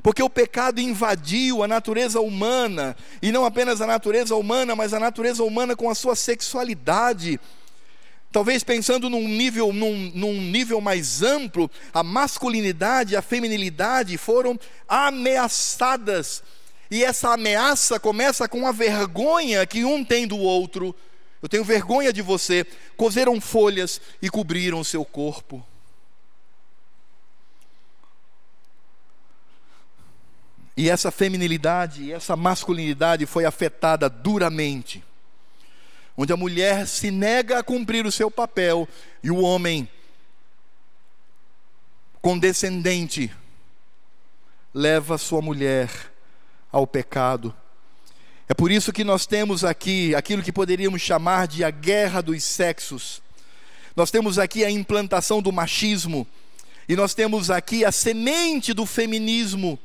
Porque o pecado invadiu a natureza humana, e não apenas a natureza humana, mas a natureza humana com a sua sexualidade. Talvez pensando num nível, num, num nível mais amplo, a masculinidade e a feminilidade foram ameaçadas. E essa ameaça começa com a vergonha que um tem do outro. Eu tenho vergonha de você. Cozeram folhas e cobriram o seu corpo. E essa feminilidade, essa masculinidade foi afetada duramente. Onde a mulher se nega a cumprir o seu papel e o homem condescendente leva sua mulher ao pecado. É por isso que nós temos aqui aquilo que poderíamos chamar de a guerra dos sexos. Nós temos aqui a implantação do machismo e nós temos aqui a semente do feminismo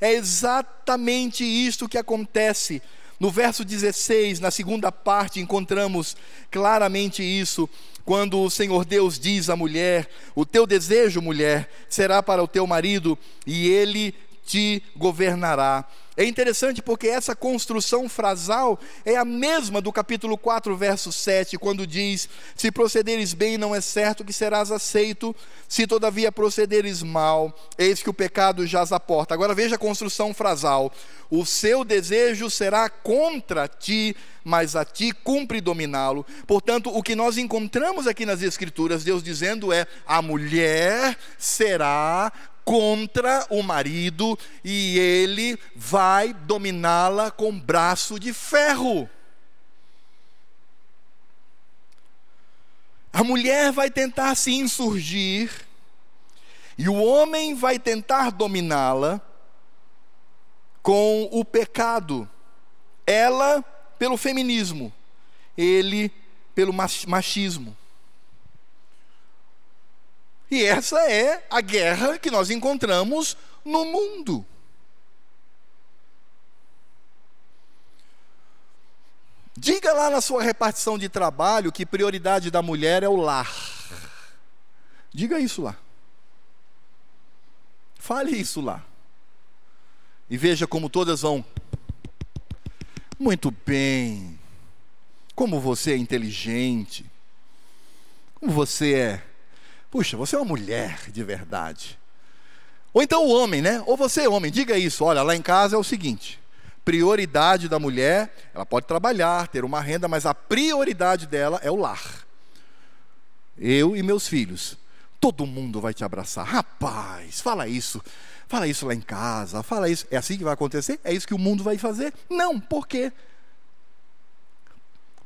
é exatamente isto que acontece. No verso 16, na segunda parte, encontramos claramente isso, quando o Senhor Deus diz à mulher: O teu desejo, mulher, será para o teu marido, e ele te governará. É interessante porque essa construção frasal é a mesma do capítulo 4, verso 7, quando diz: Se procederes bem, não é certo que serás aceito, se todavia procederes mal, eis que o pecado jaz à porta. Agora veja a construção frasal: O seu desejo será contra ti, mas a ti cumpre dominá-lo. Portanto, o que nós encontramos aqui nas Escrituras, Deus dizendo é: a mulher será contra o marido e ele vai dominá-la com braço de ferro. A mulher vai tentar se insurgir e o homem vai tentar dominá-la com o pecado. Ela pelo feminismo, ele pelo machismo. E essa é a guerra que nós encontramos no mundo. Diga lá na sua repartição de trabalho que prioridade da mulher é o lar. Diga isso lá. Fale isso lá. E veja como todas vão. Muito bem. Como você é inteligente. Como você é Puxa, você é uma mulher de verdade. Ou então o homem, né? Ou você, homem, diga isso. Olha, lá em casa é o seguinte: prioridade da mulher, ela pode trabalhar, ter uma renda, mas a prioridade dela é o lar. Eu e meus filhos. Todo mundo vai te abraçar. Rapaz, fala isso. Fala isso lá em casa. Fala isso. É assim que vai acontecer? É isso que o mundo vai fazer? Não, por quê?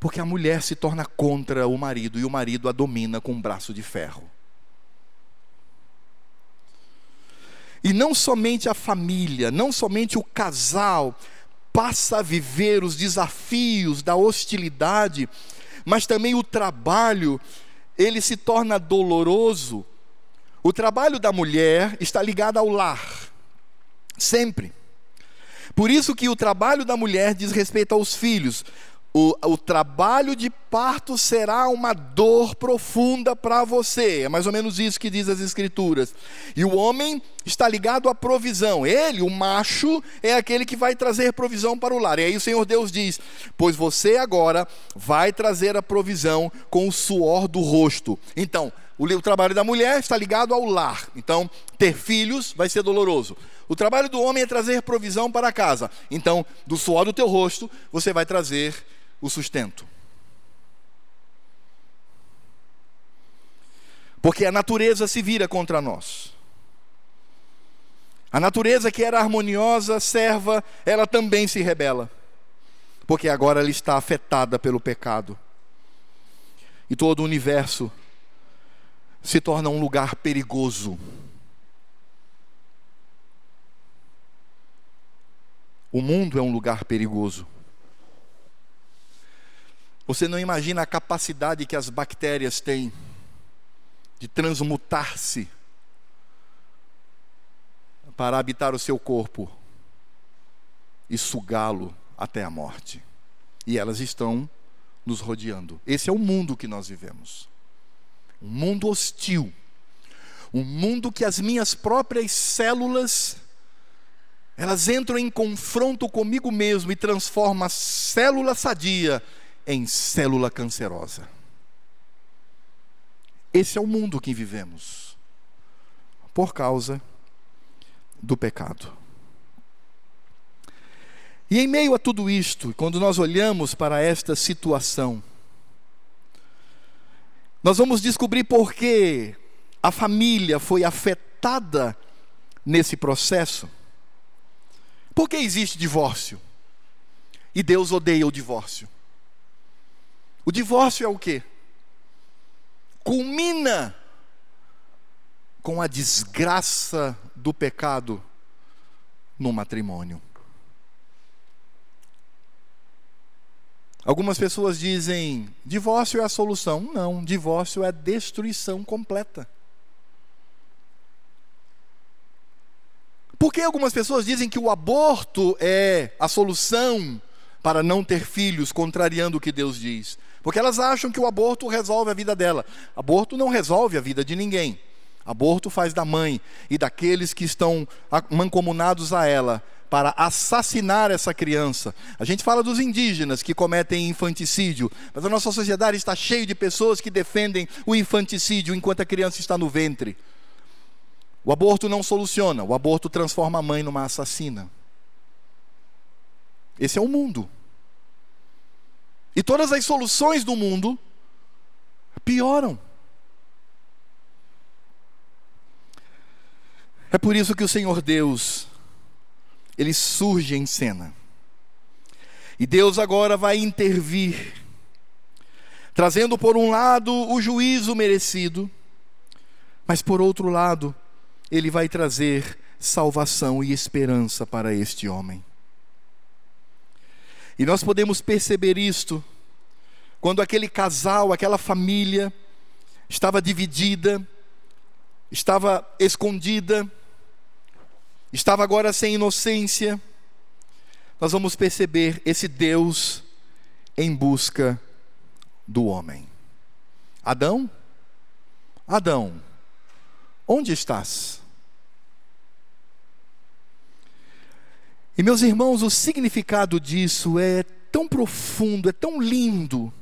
Porque a mulher se torna contra o marido e o marido a domina com um braço de ferro. E não somente a família, não somente o casal passa a viver os desafios da hostilidade, mas também o trabalho, ele se torna doloroso. O trabalho da mulher está ligado ao lar, sempre. Por isso que o trabalho da mulher diz respeito aos filhos o, o trabalho de parto será uma dor profunda para você. É mais ou menos isso que diz as Escrituras. E o homem está ligado à provisão. Ele, o macho, é aquele que vai trazer provisão para o lar. E aí o Senhor Deus diz: Pois você agora vai trazer a provisão com o suor do rosto. Então, o, trabalho da mulher está ligado ao lar. Então, ter filhos vai ser doloroso. O trabalho do homem é trazer provisão para casa. Então, do suor do teu rosto, você vai trazer o sustento. Porque a natureza se vira contra nós. A natureza que era harmoniosa, serva, ela também se rebela. Porque agora ela está afetada pelo pecado. E todo o universo se torna um lugar perigoso. O mundo é um lugar perigoso. Você não imagina a capacidade que as bactérias têm de transmutar-se para habitar o seu corpo e sugá-lo até a morte. E elas estão nos rodeando. Esse é o mundo que nós vivemos. Um mundo hostil. Um mundo que as minhas próprias células elas entram em confronto comigo mesmo e transformam a célula sadia em célula cancerosa. Esse é o mundo que vivemos, por causa do pecado. E em meio a tudo isto, quando nós olhamos para esta situação, nós vamos descobrir por que a família foi afetada nesse processo. Por que existe divórcio? E Deus odeia o divórcio. O divórcio é o quê? Culmina com a desgraça do pecado no matrimônio. Algumas pessoas dizem: divórcio é a solução. Não, divórcio é destruição completa. Por que algumas pessoas dizem que o aborto é a solução para não ter filhos, contrariando o que Deus diz? Porque elas acham que o aborto resolve a vida dela. Aborto não resolve a vida de ninguém. Aborto faz da mãe e daqueles que estão mancomunados a ela para assassinar essa criança. A gente fala dos indígenas que cometem infanticídio, mas a nossa sociedade está cheia de pessoas que defendem o infanticídio enquanto a criança está no ventre. O aborto não soluciona, o aborto transforma a mãe numa assassina. Esse é o mundo. E todas as soluções do mundo pioram. É por isso que o Senhor Deus, ele surge em cena. E Deus agora vai intervir, trazendo por um lado o juízo merecido, mas por outro lado, ele vai trazer salvação e esperança para este homem. E nós podemos perceber isto quando aquele casal, aquela família estava dividida, estava escondida, estava agora sem inocência. Nós vamos perceber esse Deus em busca do homem. Adão? Adão, onde estás? E meus irmãos, o significado disso é tão profundo, é tão lindo.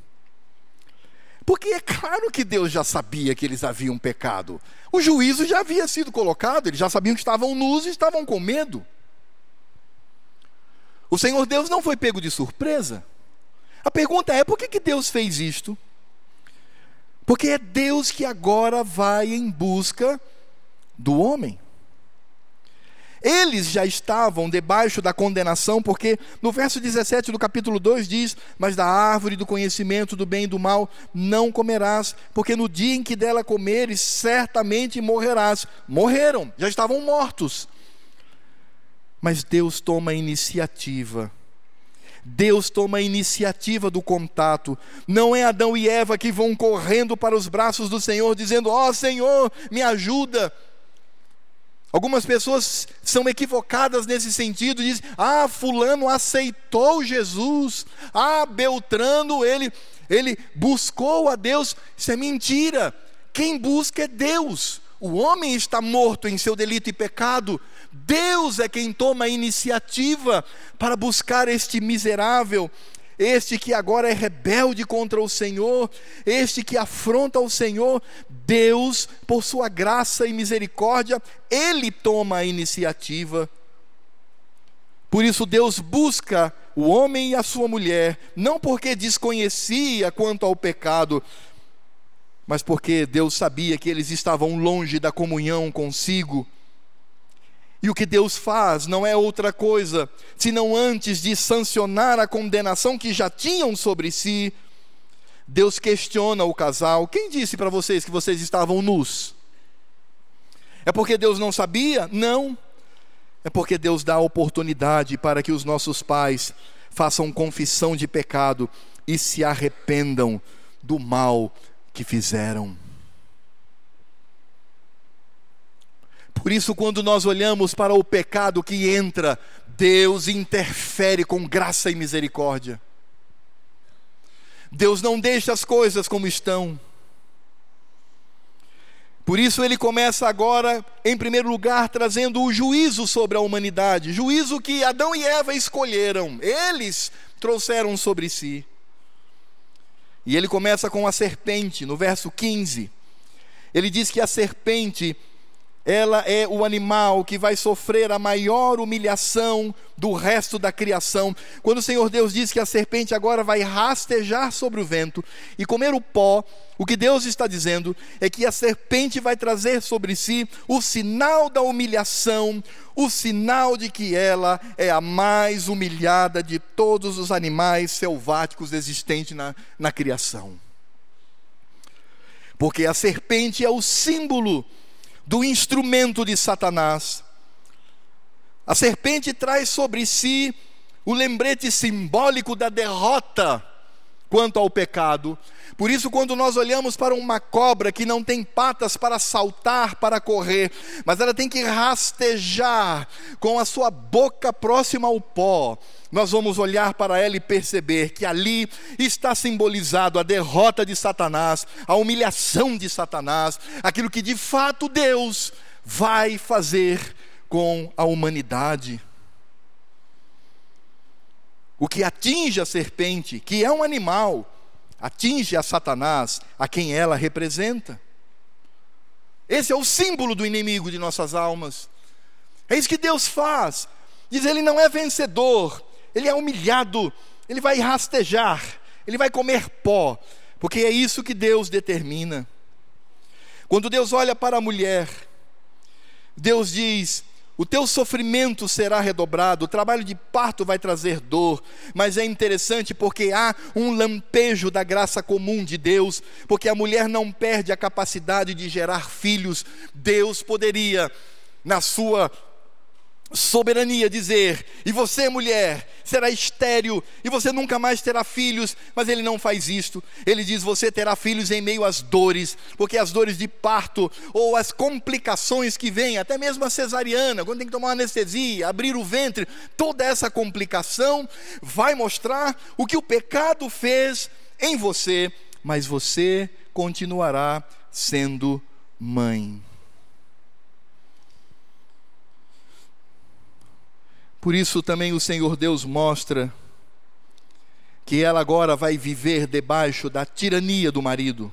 Porque é claro que Deus já sabia que eles haviam pecado. O juízo já havia sido colocado, eles já sabiam que estavam nus e estavam com medo. O Senhor Deus não foi pego de surpresa. A pergunta é: por que, que Deus fez isto? Porque é Deus que agora vai em busca do homem. Eles já estavam debaixo da condenação, porque no verso 17 do capítulo 2 diz: Mas da árvore do conhecimento do bem e do mal não comerás, porque no dia em que dela comeres, certamente morrerás. Morreram, já estavam mortos. Mas Deus toma a iniciativa. Deus toma a iniciativa do contato. Não é Adão e Eva que vão correndo para os braços do Senhor, dizendo: Ó oh, Senhor, me ajuda. Algumas pessoas são equivocadas nesse sentido, dizem: "Ah, fulano aceitou Jesus. Ah, Beltrano, ele ele buscou a Deus". Isso é mentira. Quem busca é Deus. O homem está morto em seu delito e pecado. Deus é quem toma a iniciativa para buscar este miserável este que agora é rebelde contra o Senhor, este que afronta o Senhor, Deus, por sua graça e misericórdia, ele toma a iniciativa. Por isso, Deus busca o homem e a sua mulher, não porque desconhecia quanto ao pecado, mas porque Deus sabia que eles estavam longe da comunhão consigo. E o que Deus faz não é outra coisa, senão antes de sancionar a condenação que já tinham sobre si, Deus questiona o casal: quem disse para vocês que vocês estavam nus? É porque Deus não sabia? Não. É porque Deus dá oportunidade para que os nossos pais façam confissão de pecado e se arrependam do mal que fizeram. Por isso, quando nós olhamos para o pecado que entra, Deus interfere com graça e misericórdia. Deus não deixa as coisas como estão. Por isso ele começa agora, em primeiro lugar, trazendo o juízo sobre a humanidade, juízo que Adão e Eva escolheram, eles trouxeram sobre si. E ele começa com a serpente, no verso 15. Ele diz que a serpente ela é o animal que vai sofrer a maior humilhação do resto da criação. Quando o Senhor Deus diz que a serpente agora vai rastejar sobre o vento e comer o pó, o que Deus está dizendo é que a serpente vai trazer sobre si o sinal da humilhação, o sinal de que ela é a mais humilhada de todos os animais selváticos existentes na, na criação. Porque a serpente é o símbolo do instrumento de Satanás. A serpente traz sobre si o lembrete simbólico da derrota quanto ao pecado. Por isso, quando nós olhamos para uma cobra que não tem patas para saltar, para correr, mas ela tem que rastejar com a sua boca próxima ao pó, nós vamos olhar para ela e perceber que ali está simbolizado a derrota de Satanás, a humilhação de Satanás, aquilo que de fato Deus vai fazer com a humanidade. O que atinge a serpente, que é um animal, atinge a Satanás, a quem ela representa. Esse é o símbolo do inimigo de nossas almas. É isso que Deus faz. Diz: Ele não é vencedor, ele é humilhado, ele vai rastejar, ele vai comer pó, porque é isso que Deus determina. Quando Deus olha para a mulher, Deus diz: o teu sofrimento será redobrado, o trabalho de parto vai trazer dor, mas é interessante porque há um lampejo da graça comum de Deus, porque a mulher não perde a capacidade de gerar filhos. Deus poderia, na sua soberania dizer: e você, mulher, será estéril, e você nunca mais terá filhos, mas ele não faz isto. Ele diz: você terá filhos em meio às dores, porque as dores de parto, ou as complicações que vêm, até mesmo a cesariana, quando tem que tomar anestesia, abrir o ventre, toda essa complicação vai mostrar o que o pecado fez em você, mas você continuará sendo mãe. Por isso também o Senhor Deus mostra que ela agora vai viver debaixo da tirania do marido.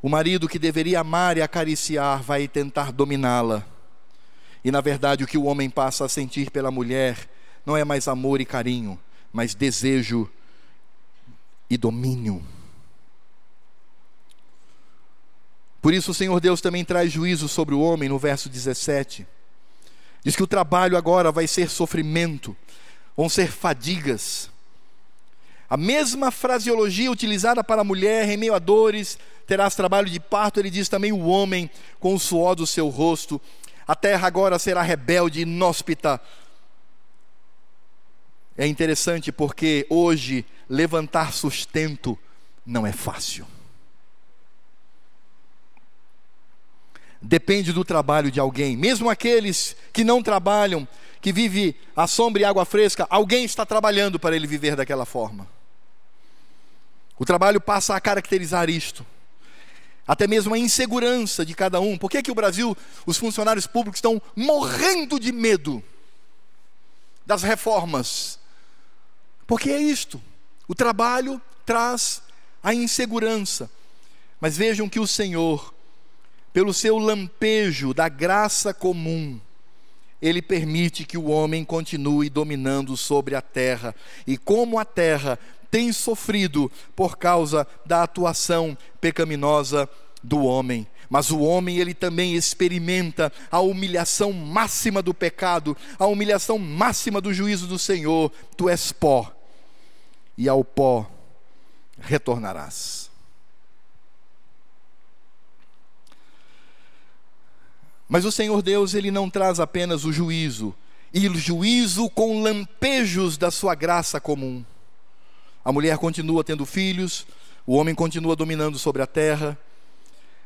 O marido que deveria amar e acariciar vai tentar dominá-la. E na verdade o que o homem passa a sentir pela mulher não é mais amor e carinho, mas desejo e domínio. Por isso o Senhor Deus também traz juízo sobre o homem no verso 17. Diz que o trabalho agora vai ser sofrimento, vão ser fadigas. A mesma fraseologia utilizada para a mulher em meio a dores, terás trabalho de parto, ele diz também o homem com o suor do seu rosto. A terra agora será rebelde inóspita. É interessante porque hoje levantar sustento não é fácil. Depende do trabalho de alguém. Mesmo aqueles que não trabalham, que vivem à sombra e água fresca, alguém está trabalhando para ele viver daquela forma. O trabalho passa a caracterizar isto. Até mesmo a insegurança de cada um. Por que, que o Brasil, os funcionários públicos estão morrendo de medo das reformas? Porque é isto. O trabalho traz a insegurança. Mas vejam que o Senhor pelo seu lampejo da graça comum, ele permite que o homem continue dominando sobre a terra. E como a terra tem sofrido por causa da atuação pecaminosa do homem. Mas o homem, ele também experimenta a humilhação máxima do pecado, a humilhação máxima do juízo do Senhor. Tu és pó, e ao pó retornarás. Mas o Senhor Deus, ele não traz apenas o juízo, e o juízo com lampejos da sua graça comum. A mulher continua tendo filhos, o homem continua dominando sobre a terra,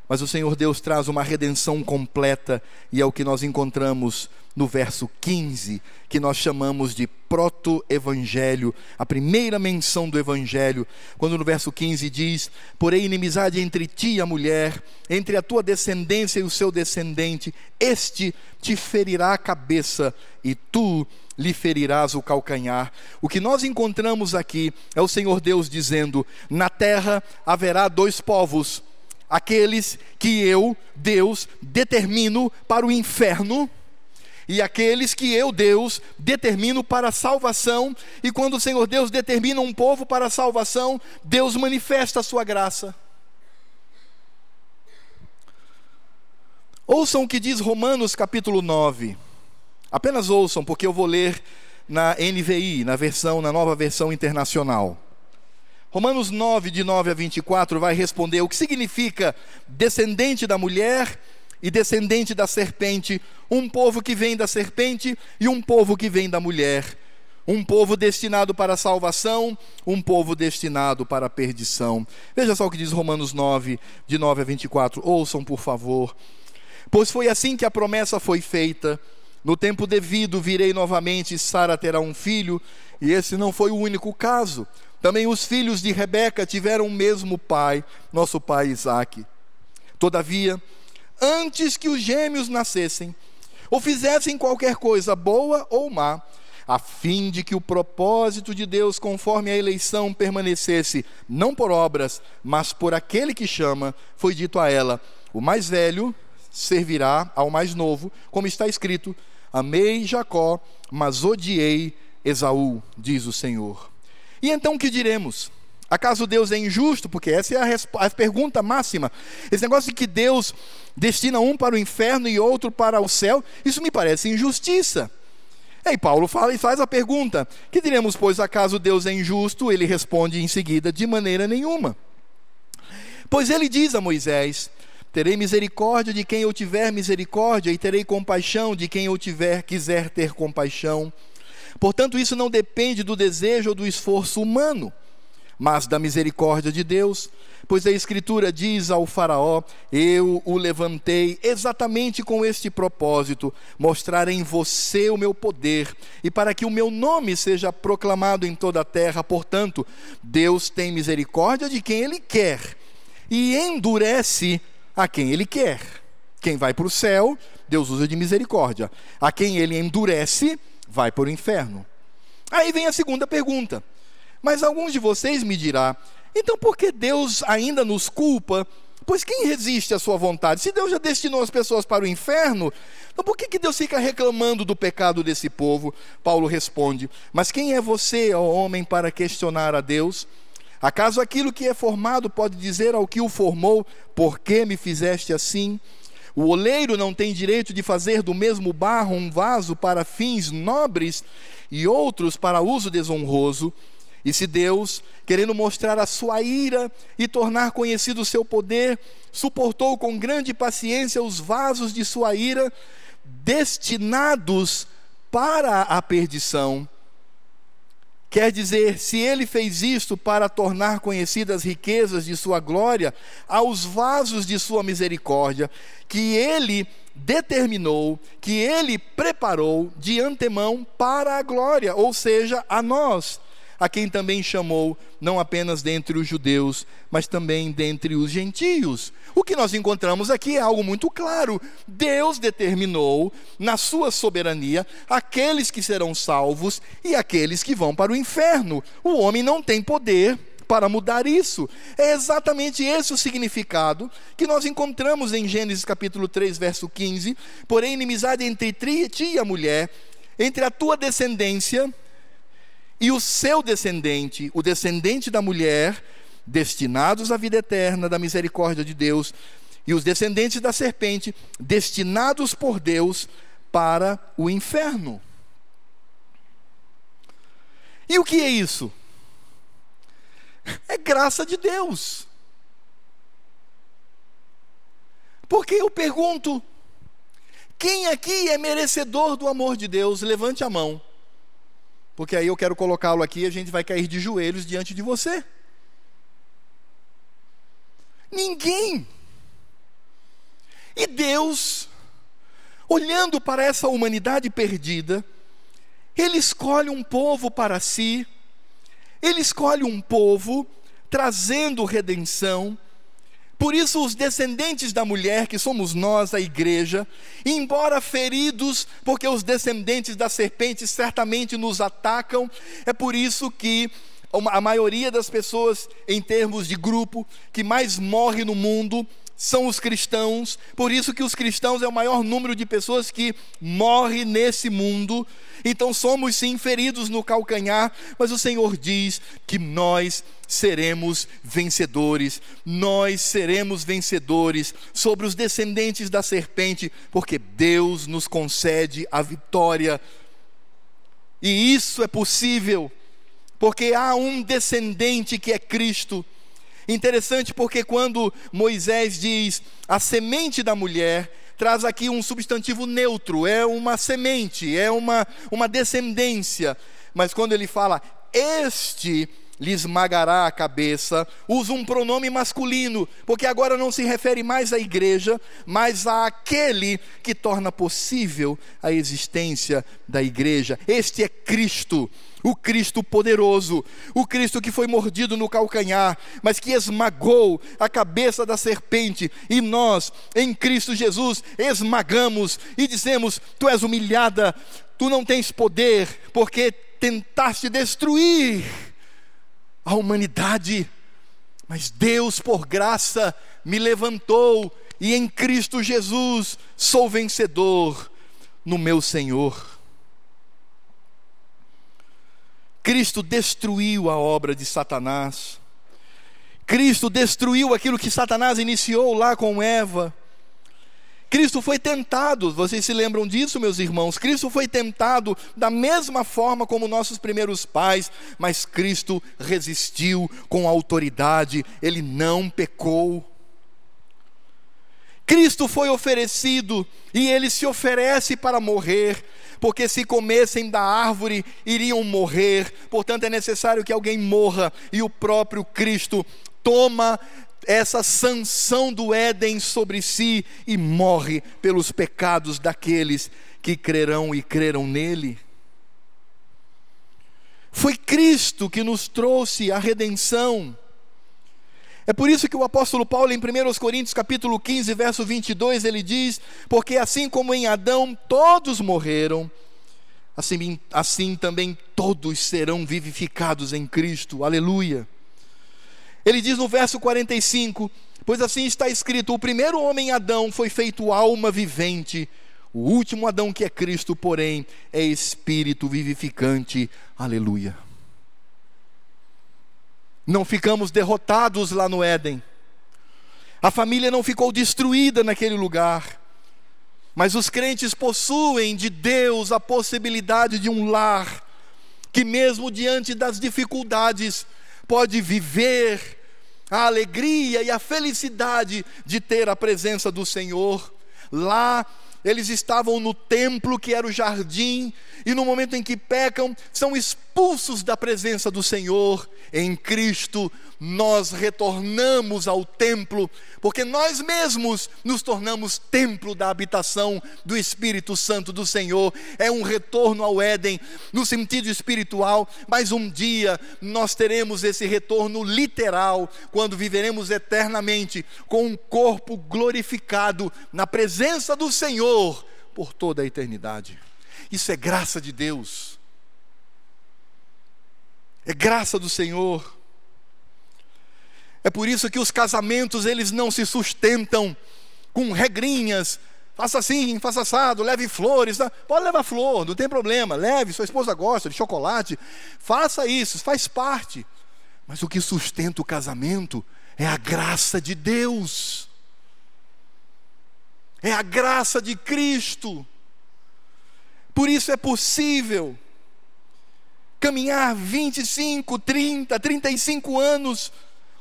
mas o Senhor Deus traz uma redenção completa, e é o que nós encontramos no verso 15, que nós chamamos de proto-evangelho, a primeira menção do evangelho, quando no verso 15 diz: Porém, inimizade entre ti e a mulher, entre a tua descendência e o seu descendente, este te ferirá a cabeça e tu lhe ferirás o calcanhar. O que nós encontramos aqui é o Senhor Deus dizendo: Na terra haverá dois povos aqueles que eu, Deus, determino para o inferno, e aqueles que eu, Deus, determino para a salvação, e quando o Senhor Deus determina um povo para a salvação, Deus manifesta a sua graça. Ouçam o que diz Romanos capítulo 9. Apenas ouçam, porque eu vou ler na NVI, na versão, na nova versão internacional. Romanos 9, de 9 a 24, vai responder o que significa descendente da mulher e descendente da serpente, um povo que vem da serpente e um povo que vem da mulher, um povo destinado para a salvação, um povo destinado para a perdição. Veja só o que diz Romanos 9, de 9 a 24, ouçam por favor. Pois foi assim que a promessa foi feita. No tempo devido virei novamente, e Sara terá um filho, e esse não foi o único caso. Também os filhos de Rebeca tiveram o mesmo pai, nosso pai Isaque. Todavia, antes que os gêmeos nascessem, ou fizessem qualquer coisa boa ou má, a fim de que o propósito de Deus, conforme a eleição, permanecesse, não por obras, mas por aquele que chama, foi dito a ela: o mais velho servirá ao mais novo, como está escrito: Amei Jacó, mas odiei Esaú, diz o Senhor. E então o que diremos? Acaso Deus é injusto? Porque essa é a, a, pergunta máxima. Esse negócio de que Deus destina um para o inferno e outro para o céu, isso me parece injustiça. E aí Paulo fala e faz a pergunta: que diremos, pois, acaso Deus é injusto? Ele responde em seguida: de maneira nenhuma. Pois ele diz a Moisés: Terei misericórdia de quem eu tiver misericórdia, e terei compaixão de quem eu tiver quiser ter compaixão. Portanto, isso não depende do desejo ou do esforço humano, mas da misericórdia de Deus, pois a Escritura diz ao Faraó: Eu o levantei exatamente com este propósito, mostrar em você o meu poder, e para que o meu nome seja proclamado em toda a terra. Portanto, Deus tem misericórdia de quem Ele quer e endurece a quem Ele quer. Quem vai para o céu, Deus usa de misericórdia. A quem Ele endurece, vai para o inferno. Aí vem a segunda pergunta. Mas alguns de vocês me dirá: então por que Deus ainda nos culpa? Pois quem resiste à sua vontade? Se Deus já destinou as pessoas para o inferno, então por que, que Deus fica reclamando do pecado desse povo? Paulo responde: Mas quem é você, ó homem, para questionar a Deus? Acaso aquilo que é formado pode dizer ao que o formou: Por que me fizeste assim? O oleiro não tem direito de fazer do mesmo barro um vaso para fins nobres e outros para uso desonroso. E se Deus, querendo mostrar a sua ira e tornar conhecido o seu poder, suportou com grande paciência os vasos de sua ira, destinados para a perdição, Quer dizer, se ele fez isto para tornar conhecidas as riquezas de sua glória aos vasos de sua misericórdia, que ele determinou, que ele preparou de antemão para a glória, ou seja, a nós a quem também chamou, não apenas dentre os judeus, mas também dentre os gentios. O que nós encontramos aqui é algo muito claro. Deus determinou, na sua soberania, aqueles que serão salvos e aqueles que vão para o inferno. O homem não tem poder para mudar isso. É exatamente esse o significado que nós encontramos em Gênesis capítulo 3, verso 15. Porém, inimizade entre ti e a mulher, entre a tua descendência e o seu descendente, o descendente da mulher, destinados à vida eterna da misericórdia de Deus, e os descendentes da serpente, destinados por Deus para o inferno. E o que é isso? É graça de Deus. Porque eu pergunto: quem aqui é merecedor do amor de Deus? Levante a mão. Porque aí eu quero colocá-lo aqui e a gente vai cair de joelhos diante de você. Ninguém. E Deus, olhando para essa humanidade perdida, Ele escolhe um povo para si, Ele escolhe um povo trazendo redenção, por isso, os descendentes da mulher, que somos nós, a igreja, embora feridos, porque os descendentes da serpente certamente nos atacam, é por isso que a maioria das pessoas, em termos de grupo, que mais morre no mundo, são os cristãos, por isso que os cristãos é o maior número de pessoas que morre nesse mundo. Então somos sim feridos no calcanhar, mas o Senhor diz que nós seremos vencedores. Nós seremos vencedores sobre os descendentes da serpente, porque Deus nos concede a vitória. E isso é possível porque há um descendente que é Cristo Interessante porque quando Moisés diz a semente da mulher, traz aqui um substantivo neutro, é uma semente, é uma, uma descendência. Mas quando ele fala este lhe esmagará a cabeça, usa um pronome masculino, porque agora não se refere mais à igreja, mas àquele que torna possível a existência da igreja. Este é Cristo o Cristo poderoso, o Cristo que foi mordido no calcanhar, mas que esmagou a cabeça da serpente, e nós, em Cristo Jesus, esmagamos e dizemos: Tu és humilhada, tu não tens poder, porque tentaste destruir a humanidade, mas Deus, por graça, me levantou, e em Cristo Jesus sou vencedor no meu Senhor. Cristo destruiu a obra de Satanás. Cristo destruiu aquilo que Satanás iniciou lá com Eva. Cristo foi tentado, vocês se lembram disso, meus irmãos? Cristo foi tentado da mesma forma como nossos primeiros pais, mas Cristo resistiu com autoridade, ele não pecou. Cristo foi oferecido e ele se oferece para morrer, porque se comessem da árvore iriam morrer, portanto é necessário que alguém morra, e o próprio Cristo toma essa sanção do Éden sobre si e morre pelos pecados daqueles que crerão e creram nele. Foi Cristo que nos trouxe a redenção. É por isso que o apóstolo Paulo, em 1 Coríntios capítulo 15, verso 22, ele diz: Porque assim como em Adão todos morreram, assim, assim também todos serão vivificados em Cristo. Aleluia. Ele diz no verso 45: Pois assim está escrito: O primeiro homem Adão foi feito alma vivente, o último Adão, que é Cristo, porém, é espírito vivificante. Aleluia. Não ficamos derrotados lá no Éden. A família não ficou destruída naquele lugar. Mas os crentes possuem de Deus a possibilidade de um lar que, mesmo diante das dificuldades, pode viver a alegria e a felicidade de ter a presença do Senhor. Lá eles estavam no templo que era o jardim, e no momento em que pecam, são expulsos da presença do Senhor. Em Cristo, nós retornamos ao templo, porque nós mesmos nos tornamos templo da habitação do Espírito Santo do Senhor. É um retorno ao Éden no sentido espiritual, mas um dia nós teremos esse retorno literal, quando viveremos eternamente com um corpo glorificado na presença do Senhor por toda a eternidade. Isso é graça de Deus. É graça do Senhor. É por isso que os casamentos eles não se sustentam com regrinhas, Faça assim, faça assado, leve flores. Tá? Pode levar flor, não tem problema. Leve, sua esposa gosta de chocolate. Faça isso, faz parte. Mas o que sustenta o casamento é a graça de Deus. É a graça de Cristo. Por isso é possível caminhar 25, 30, 35 anos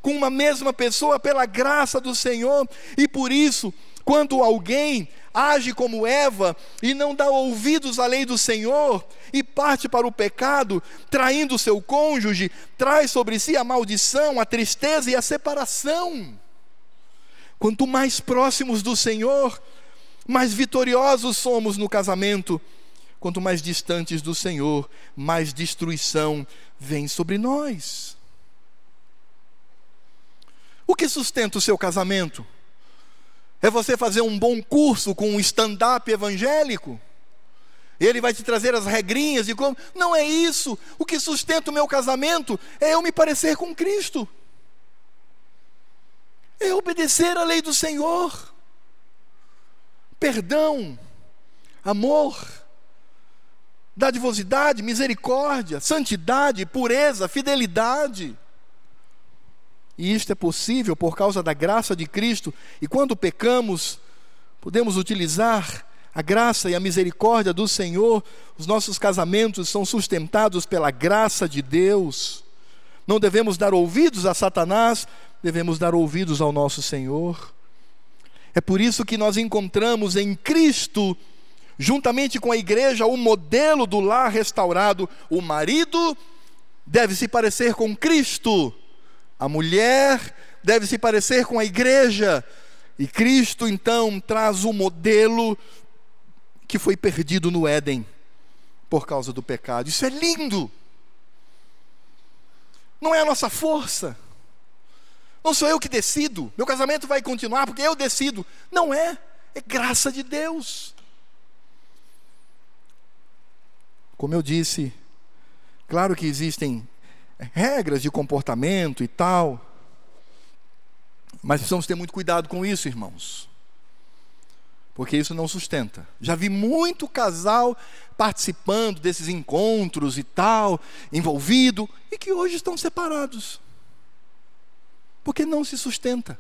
com uma mesma pessoa pela graça do Senhor, e por isso, quando alguém age como Eva e não dá ouvidos à lei do Senhor e parte para o pecado, traindo seu cônjuge, traz sobre si a maldição, a tristeza e a separação. Quanto mais próximos do Senhor, mais vitoriosos somos no casamento. Quanto mais distantes do Senhor, mais destruição vem sobre nós. O que sustenta o seu casamento? É você fazer um bom curso com um stand-up evangélico? Ele vai te trazer as regrinhas de como. Não é isso. O que sustenta o meu casamento é eu me parecer com Cristo. É obedecer à lei do Senhor. Perdão, amor, dadivosidade, misericórdia, santidade, pureza, fidelidade. E isto é possível por causa da graça de Cristo. E quando pecamos, podemos utilizar a graça e a misericórdia do Senhor. Os nossos casamentos são sustentados pela graça de Deus. Não devemos dar ouvidos a Satanás, devemos dar ouvidos ao nosso Senhor. É por isso que nós encontramos em Cristo, juntamente com a igreja, o modelo do lar restaurado. O marido deve se parecer com Cristo a mulher deve se parecer com a igreja. E Cristo então traz o modelo que foi perdido no Éden por causa do pecado. Isso é lindo. Não é a nossa força. Não sou eu que decido. Meu casamento vai continuar porque eu decido. Não é. É graça de Deus. Como eu disse, claro que existem regras de comportamento e tal. Mas precisamos ter muito cuidado com isso, irmãos. Porque isso não sustenta. Já vi muito casal participando desses encontros e tal, envolvido, e que hoje estão separados. Porque não se sustenta.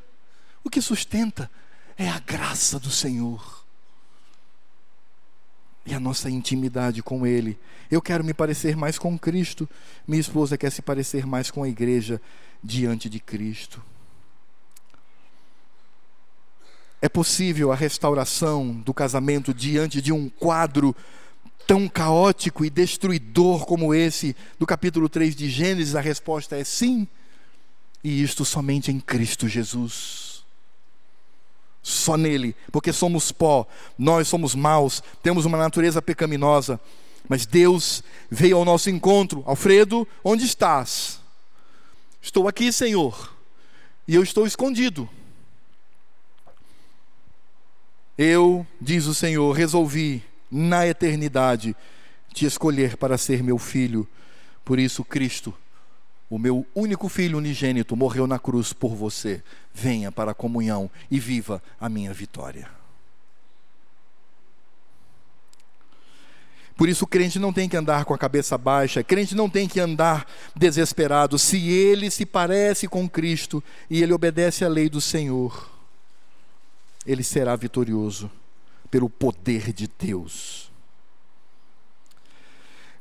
O que sustenta é a graça do Senhor e a nossa intimidade com Ele. Eu quero me parecer mais com Cristo, minha esposa quer se parecer mais com a igreja diante de Cristo. É possível a restauração do casamento diante de um quadro tão caótico e destruidor como esse do capítulo 3 de Gênesis? A resposta é sim, e isto somente em Cristo Jesus só nele, porque somos pó, nós somos maus, temos uma natureza pecaminosa, mas Deus veio ao nosso encontro. Alfredo, onde estás? Estou aqui, Senhor, e eu estou escondido. Eu, diz o Senhor, resolvi na eternidade te escolher para ser meu filho. Por isso, Cristo o meu único filho unigênito morreu na cruz por você. Venha para a comunhão e viva a minha vitória. Por isso o crente não tem que andar com a cabeça baixa, o crente não tem que andar desesperado. Se ele se parece com Cristo e ele obedece à lei do Senhor, ele será vitorioso pelo poder de Deus.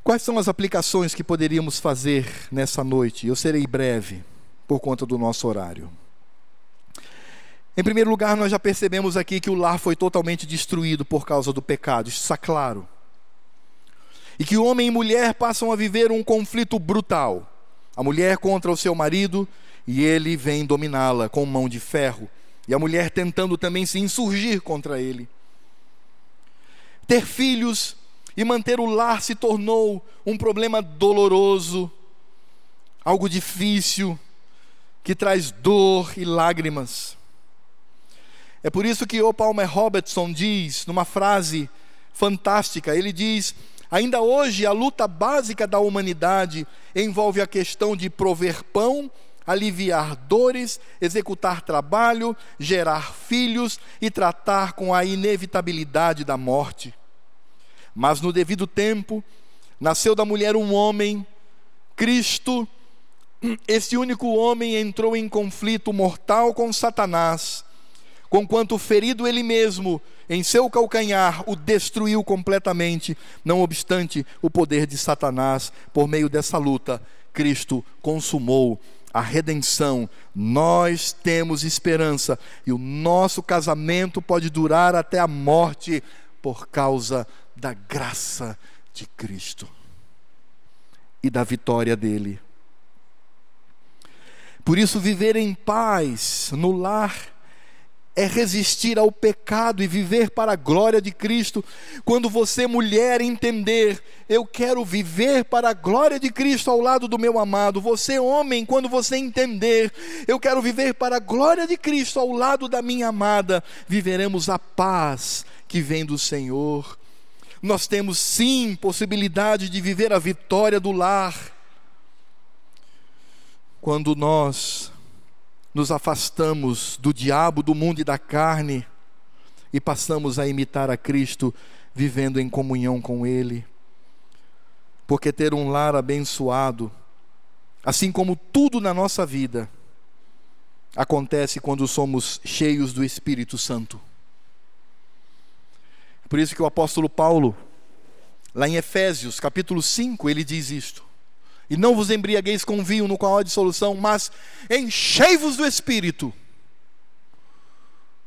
Quais são as aplicações que poderíamos fazer nessa noite? Eu serei breve, por conta do nosso horário. Em primeiro lugar, nós já percebemos aqui que o lar foi totalmente destruído por causa do pecado, isso está claro. E que homem e mulher passam a viver um conflito brutal. A mulher contra o seu marido e ele vem dominá-la com mão de ferro. E a mulher tentando também se insurgir contra ele. Ter filhos e manter o lar se tornou um problema doloroso, algo difícil, que traz dor e lágrimas. É por isso que o Palmer Robertson diz, numa frase fantástica, ele diz: ainda hoje a luta básica da humanidade envolve a questão de prover pão aliviar dores, executar trabalho, gerar filhos e tratar com a inevitabilidade da morte. Mas no devido tempo, nasceu da mulher um homem, Cristo. Esse único homem entrou em conflito mortal com Satanás, conquanto ferido ele mesmo em seu calcanhar o destruiu completamente. Não obstante o poder de Satanás, por meio dessa luta, Cristo consumou a redenção, nós temos esperança e o nosso casamento pode durar até a morte por causa da graça de Cristo e da vitória dele. Por isso, viver em paz no lar é resistir ao pecado e viver para a glória de Cristo. Quando você, mulher, entender, eu quero viver para a glória de Cristo ao lado do meu amado. Você, homem, quando você entender, eu quero viver para a glória de Cristo ao lado da minha amada, viveremos a paz que vem do Senhor. Nós temos sim possibilidade de viver a vitória do lar. Quando nós nos afastamos do diabo, do mundo e da carne e passamos a imitar a Cristo, vivendo em comunhão com Ele. Porque ter um lar abençoado, assim como tudo na nossa vida, acontece quando somos cheios do Espírito Santo. Por isso que o apóstolo Paulo, lá em Efésios, capítulo 5, ele diz isto: e não vos embriagueis com vinho no qual há dissolução, mas enchei-vos do Espírito.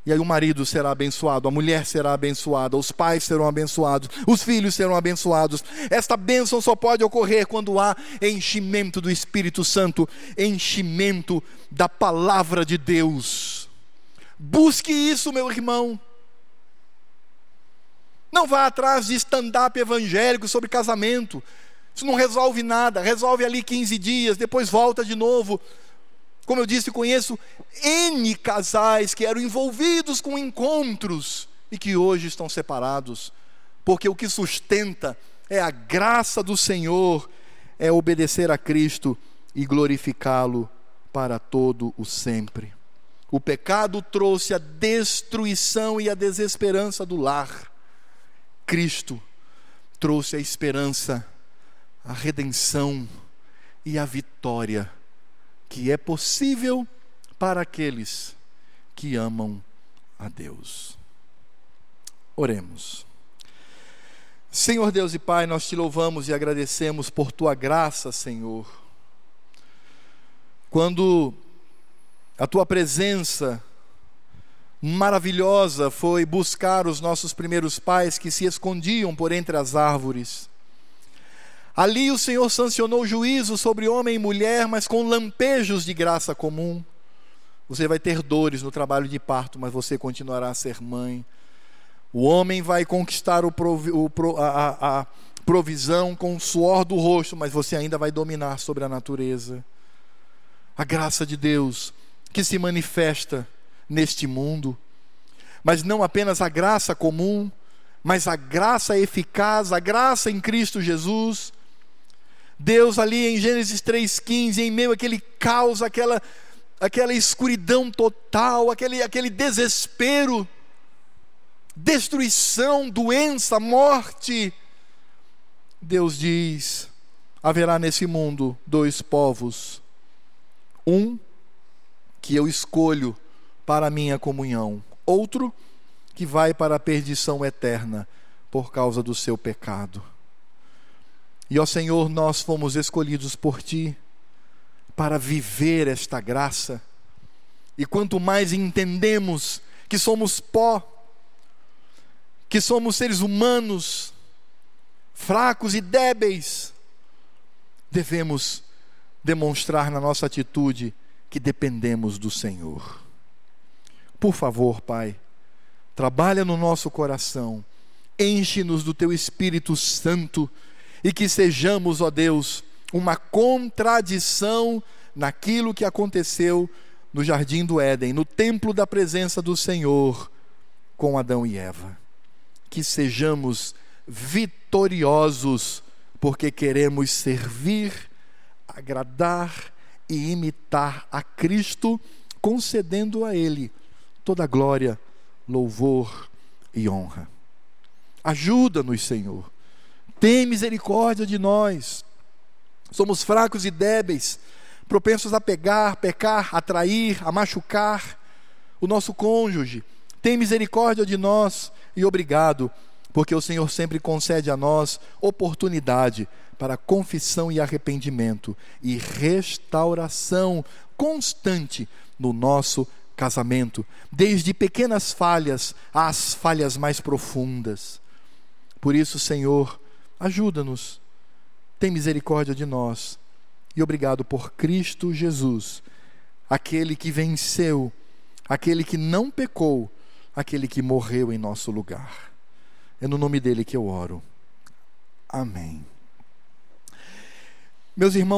E aí o marido será abençoado, a mulher será abençoada, os pais serão abençoados, os filhos serão abençoados. Esta bênção só pode ocorrer quando há enchimento do Espírito Santo, enchimento da palavra de Deus. Busque isso, meu irmão. Não vá atrás de stand-up evangélico sobre casamento. Isso não resolve nada, resolve ali 15 dias, depois volta de novo. Como eu disse, conheço N casais que eram envolvidos com encontros e que hoje estão separados, porque o que sustenta é a graça do Senhor, é obedecer a Cristo e glorificá-lo para todo o sempre. O pecado trouxe a destruição e a desesperança do lar. Cristo trouxe a esperança a redenção e a vitória que é possível para aqueles que amam a Deus. Oremos. Senhor Deus e Pai, nós te louvamos e agradecemos por tua graça, Senhor. Quando a tua presença maravilhosa foi buscar os nossos primeiros pais que se escondiam por entre as árvores Ali o Senhor sancionou juízo sobre homem e mulher, mas com lampejos de graça comum. Você vai ter dores no trabalho de parto, mas você continuará a ser mãe. O homem vai conquistar o provi, o, a, a provisão com o suor do rosto, mas você ainda vai dominar sobre a natureza. A graça de Deus que se manifesta neste mundo, mas não apenas a graça comum, mas a graça eficaz, a graça em Cristo Jesus, Deus ali em Gênesis 3,15, em meio àquele caos, aquela, aquela escuridão total, aquele, aquele desespero, destruição, doença, morte. Deus diz: haverá nesse mundo dois povos, um que eu escolho para a minha comunhão, outro que vai para a perdição eterna por causa do seu pecado. E ó Senhor, nós fomos escolhidos por Ti para viver esta graça. E quanto mais entendemos que somos pó, que somos seres humanos, fracos e débeis, devemos demonstrar na nossa atitude que dependemos do Senhor. Por favor, Pai, trabalha no nosso coração, enche-nos do Teu Espírito Santo e que sejamos, ó Deus, uma contradição naquilo que aconteceu no jardim do Éden, no templo da presença do Senhor com Adão e Eva. Que sejamos vitoriosos, porque queremos servir, agradar e imitar a Cristo, concedendo a Ele toda glória, louvor e honra. Ajuda-nos, Senhor. Tem misericórdia de nós. Somos fracos e débeis, propensos a pegar, pecar, a trair, a machucar o nosso cônjuge. Tem misericórdia de nós e obrigado, porque o Senhor sempre concede a nós oportunidade para confissão e arrependimento e restauração constante no nosso casamento, desde pequenas falhas às falhas mais profundas. Por isso, Senhor, ajuda-nos, tem misericórdia de nós e obrigado por Cristo Jesus, aquele que venceu, aquele que não pecou, aquele que morreu em nosso lugar. É no nome dele que eu oro. Amém. Meus irmãos,